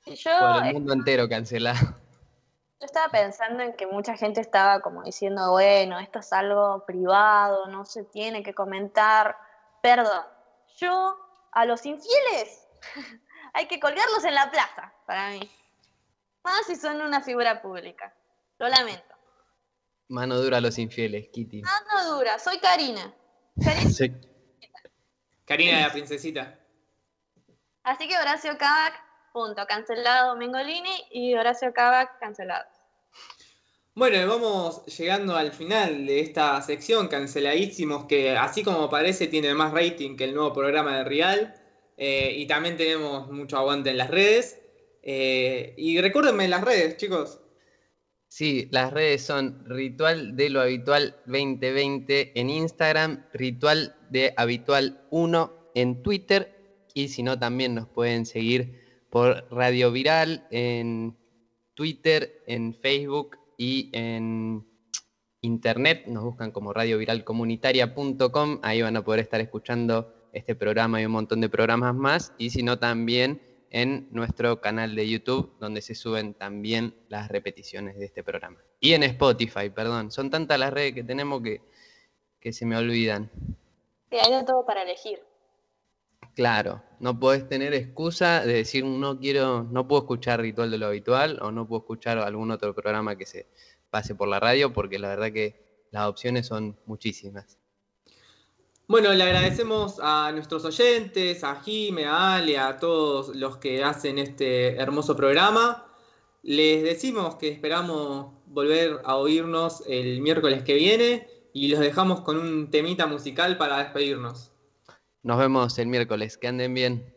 Yo, Por el mundo entero cancelado. Yo estaba pensando en que mucha gente estaba como diciendo, bueno, esto es algo privado, no se tiene que comentar. Perdón, yo a los infieles hay que colgarlos en la plaza, para mí. Más si son una figura pública. Lo lamento. Mano dura a los infieles, Kitty. Ah, no dura, soy Karina. Sí. Karina la princesita. Así que Horacio Kavak, punto, cancelado Mengolini y Horacio Kavak, cancelado. Bueno, vamos llegando al final de esta sección, canceladísimos, que así como parece tiene más rating que el nuevo programa de Real. eh, y también tenemos mucho aguante en las redes. Eh, y recuérdenme las redes, chicos. Sí, las redes son Ritual de lo Habitual 2020 en Instagram, Ritual de Habitual 1 en Twitter y si no también nos pueden seguir por Radio Viral en Twitter, en Facebook y en Internet. Nos buscan como radioviralcomunitaria.com, ahí van a poder estar escuchando este programa y un montón de programas más y si no también en nuestro canal de YouTube, donde se suben también las repeticiones de este programa. Y en Spotify, perdón. Son tantas las redes que tenemos que, que se me olvidan. Sí, hay de todo para elegir. Claro, no podés tener excusa de decir no quiero, no puedo escuchar Ritual de lo Habitual o no puedo escuchar algún otro programa que se pase por la radio, porque la verdad que las opciones son muchísimas. Bueno, le agradecemos a nuestros oyentes, a Jime, a Ale, a todos los que hacen este hermoso programa. Les decimos que esperamos volver a oírnos el miércoles que viene y los dejamos con un temita musical para despedirnos. Nos vemos el miércoles, que anden bien.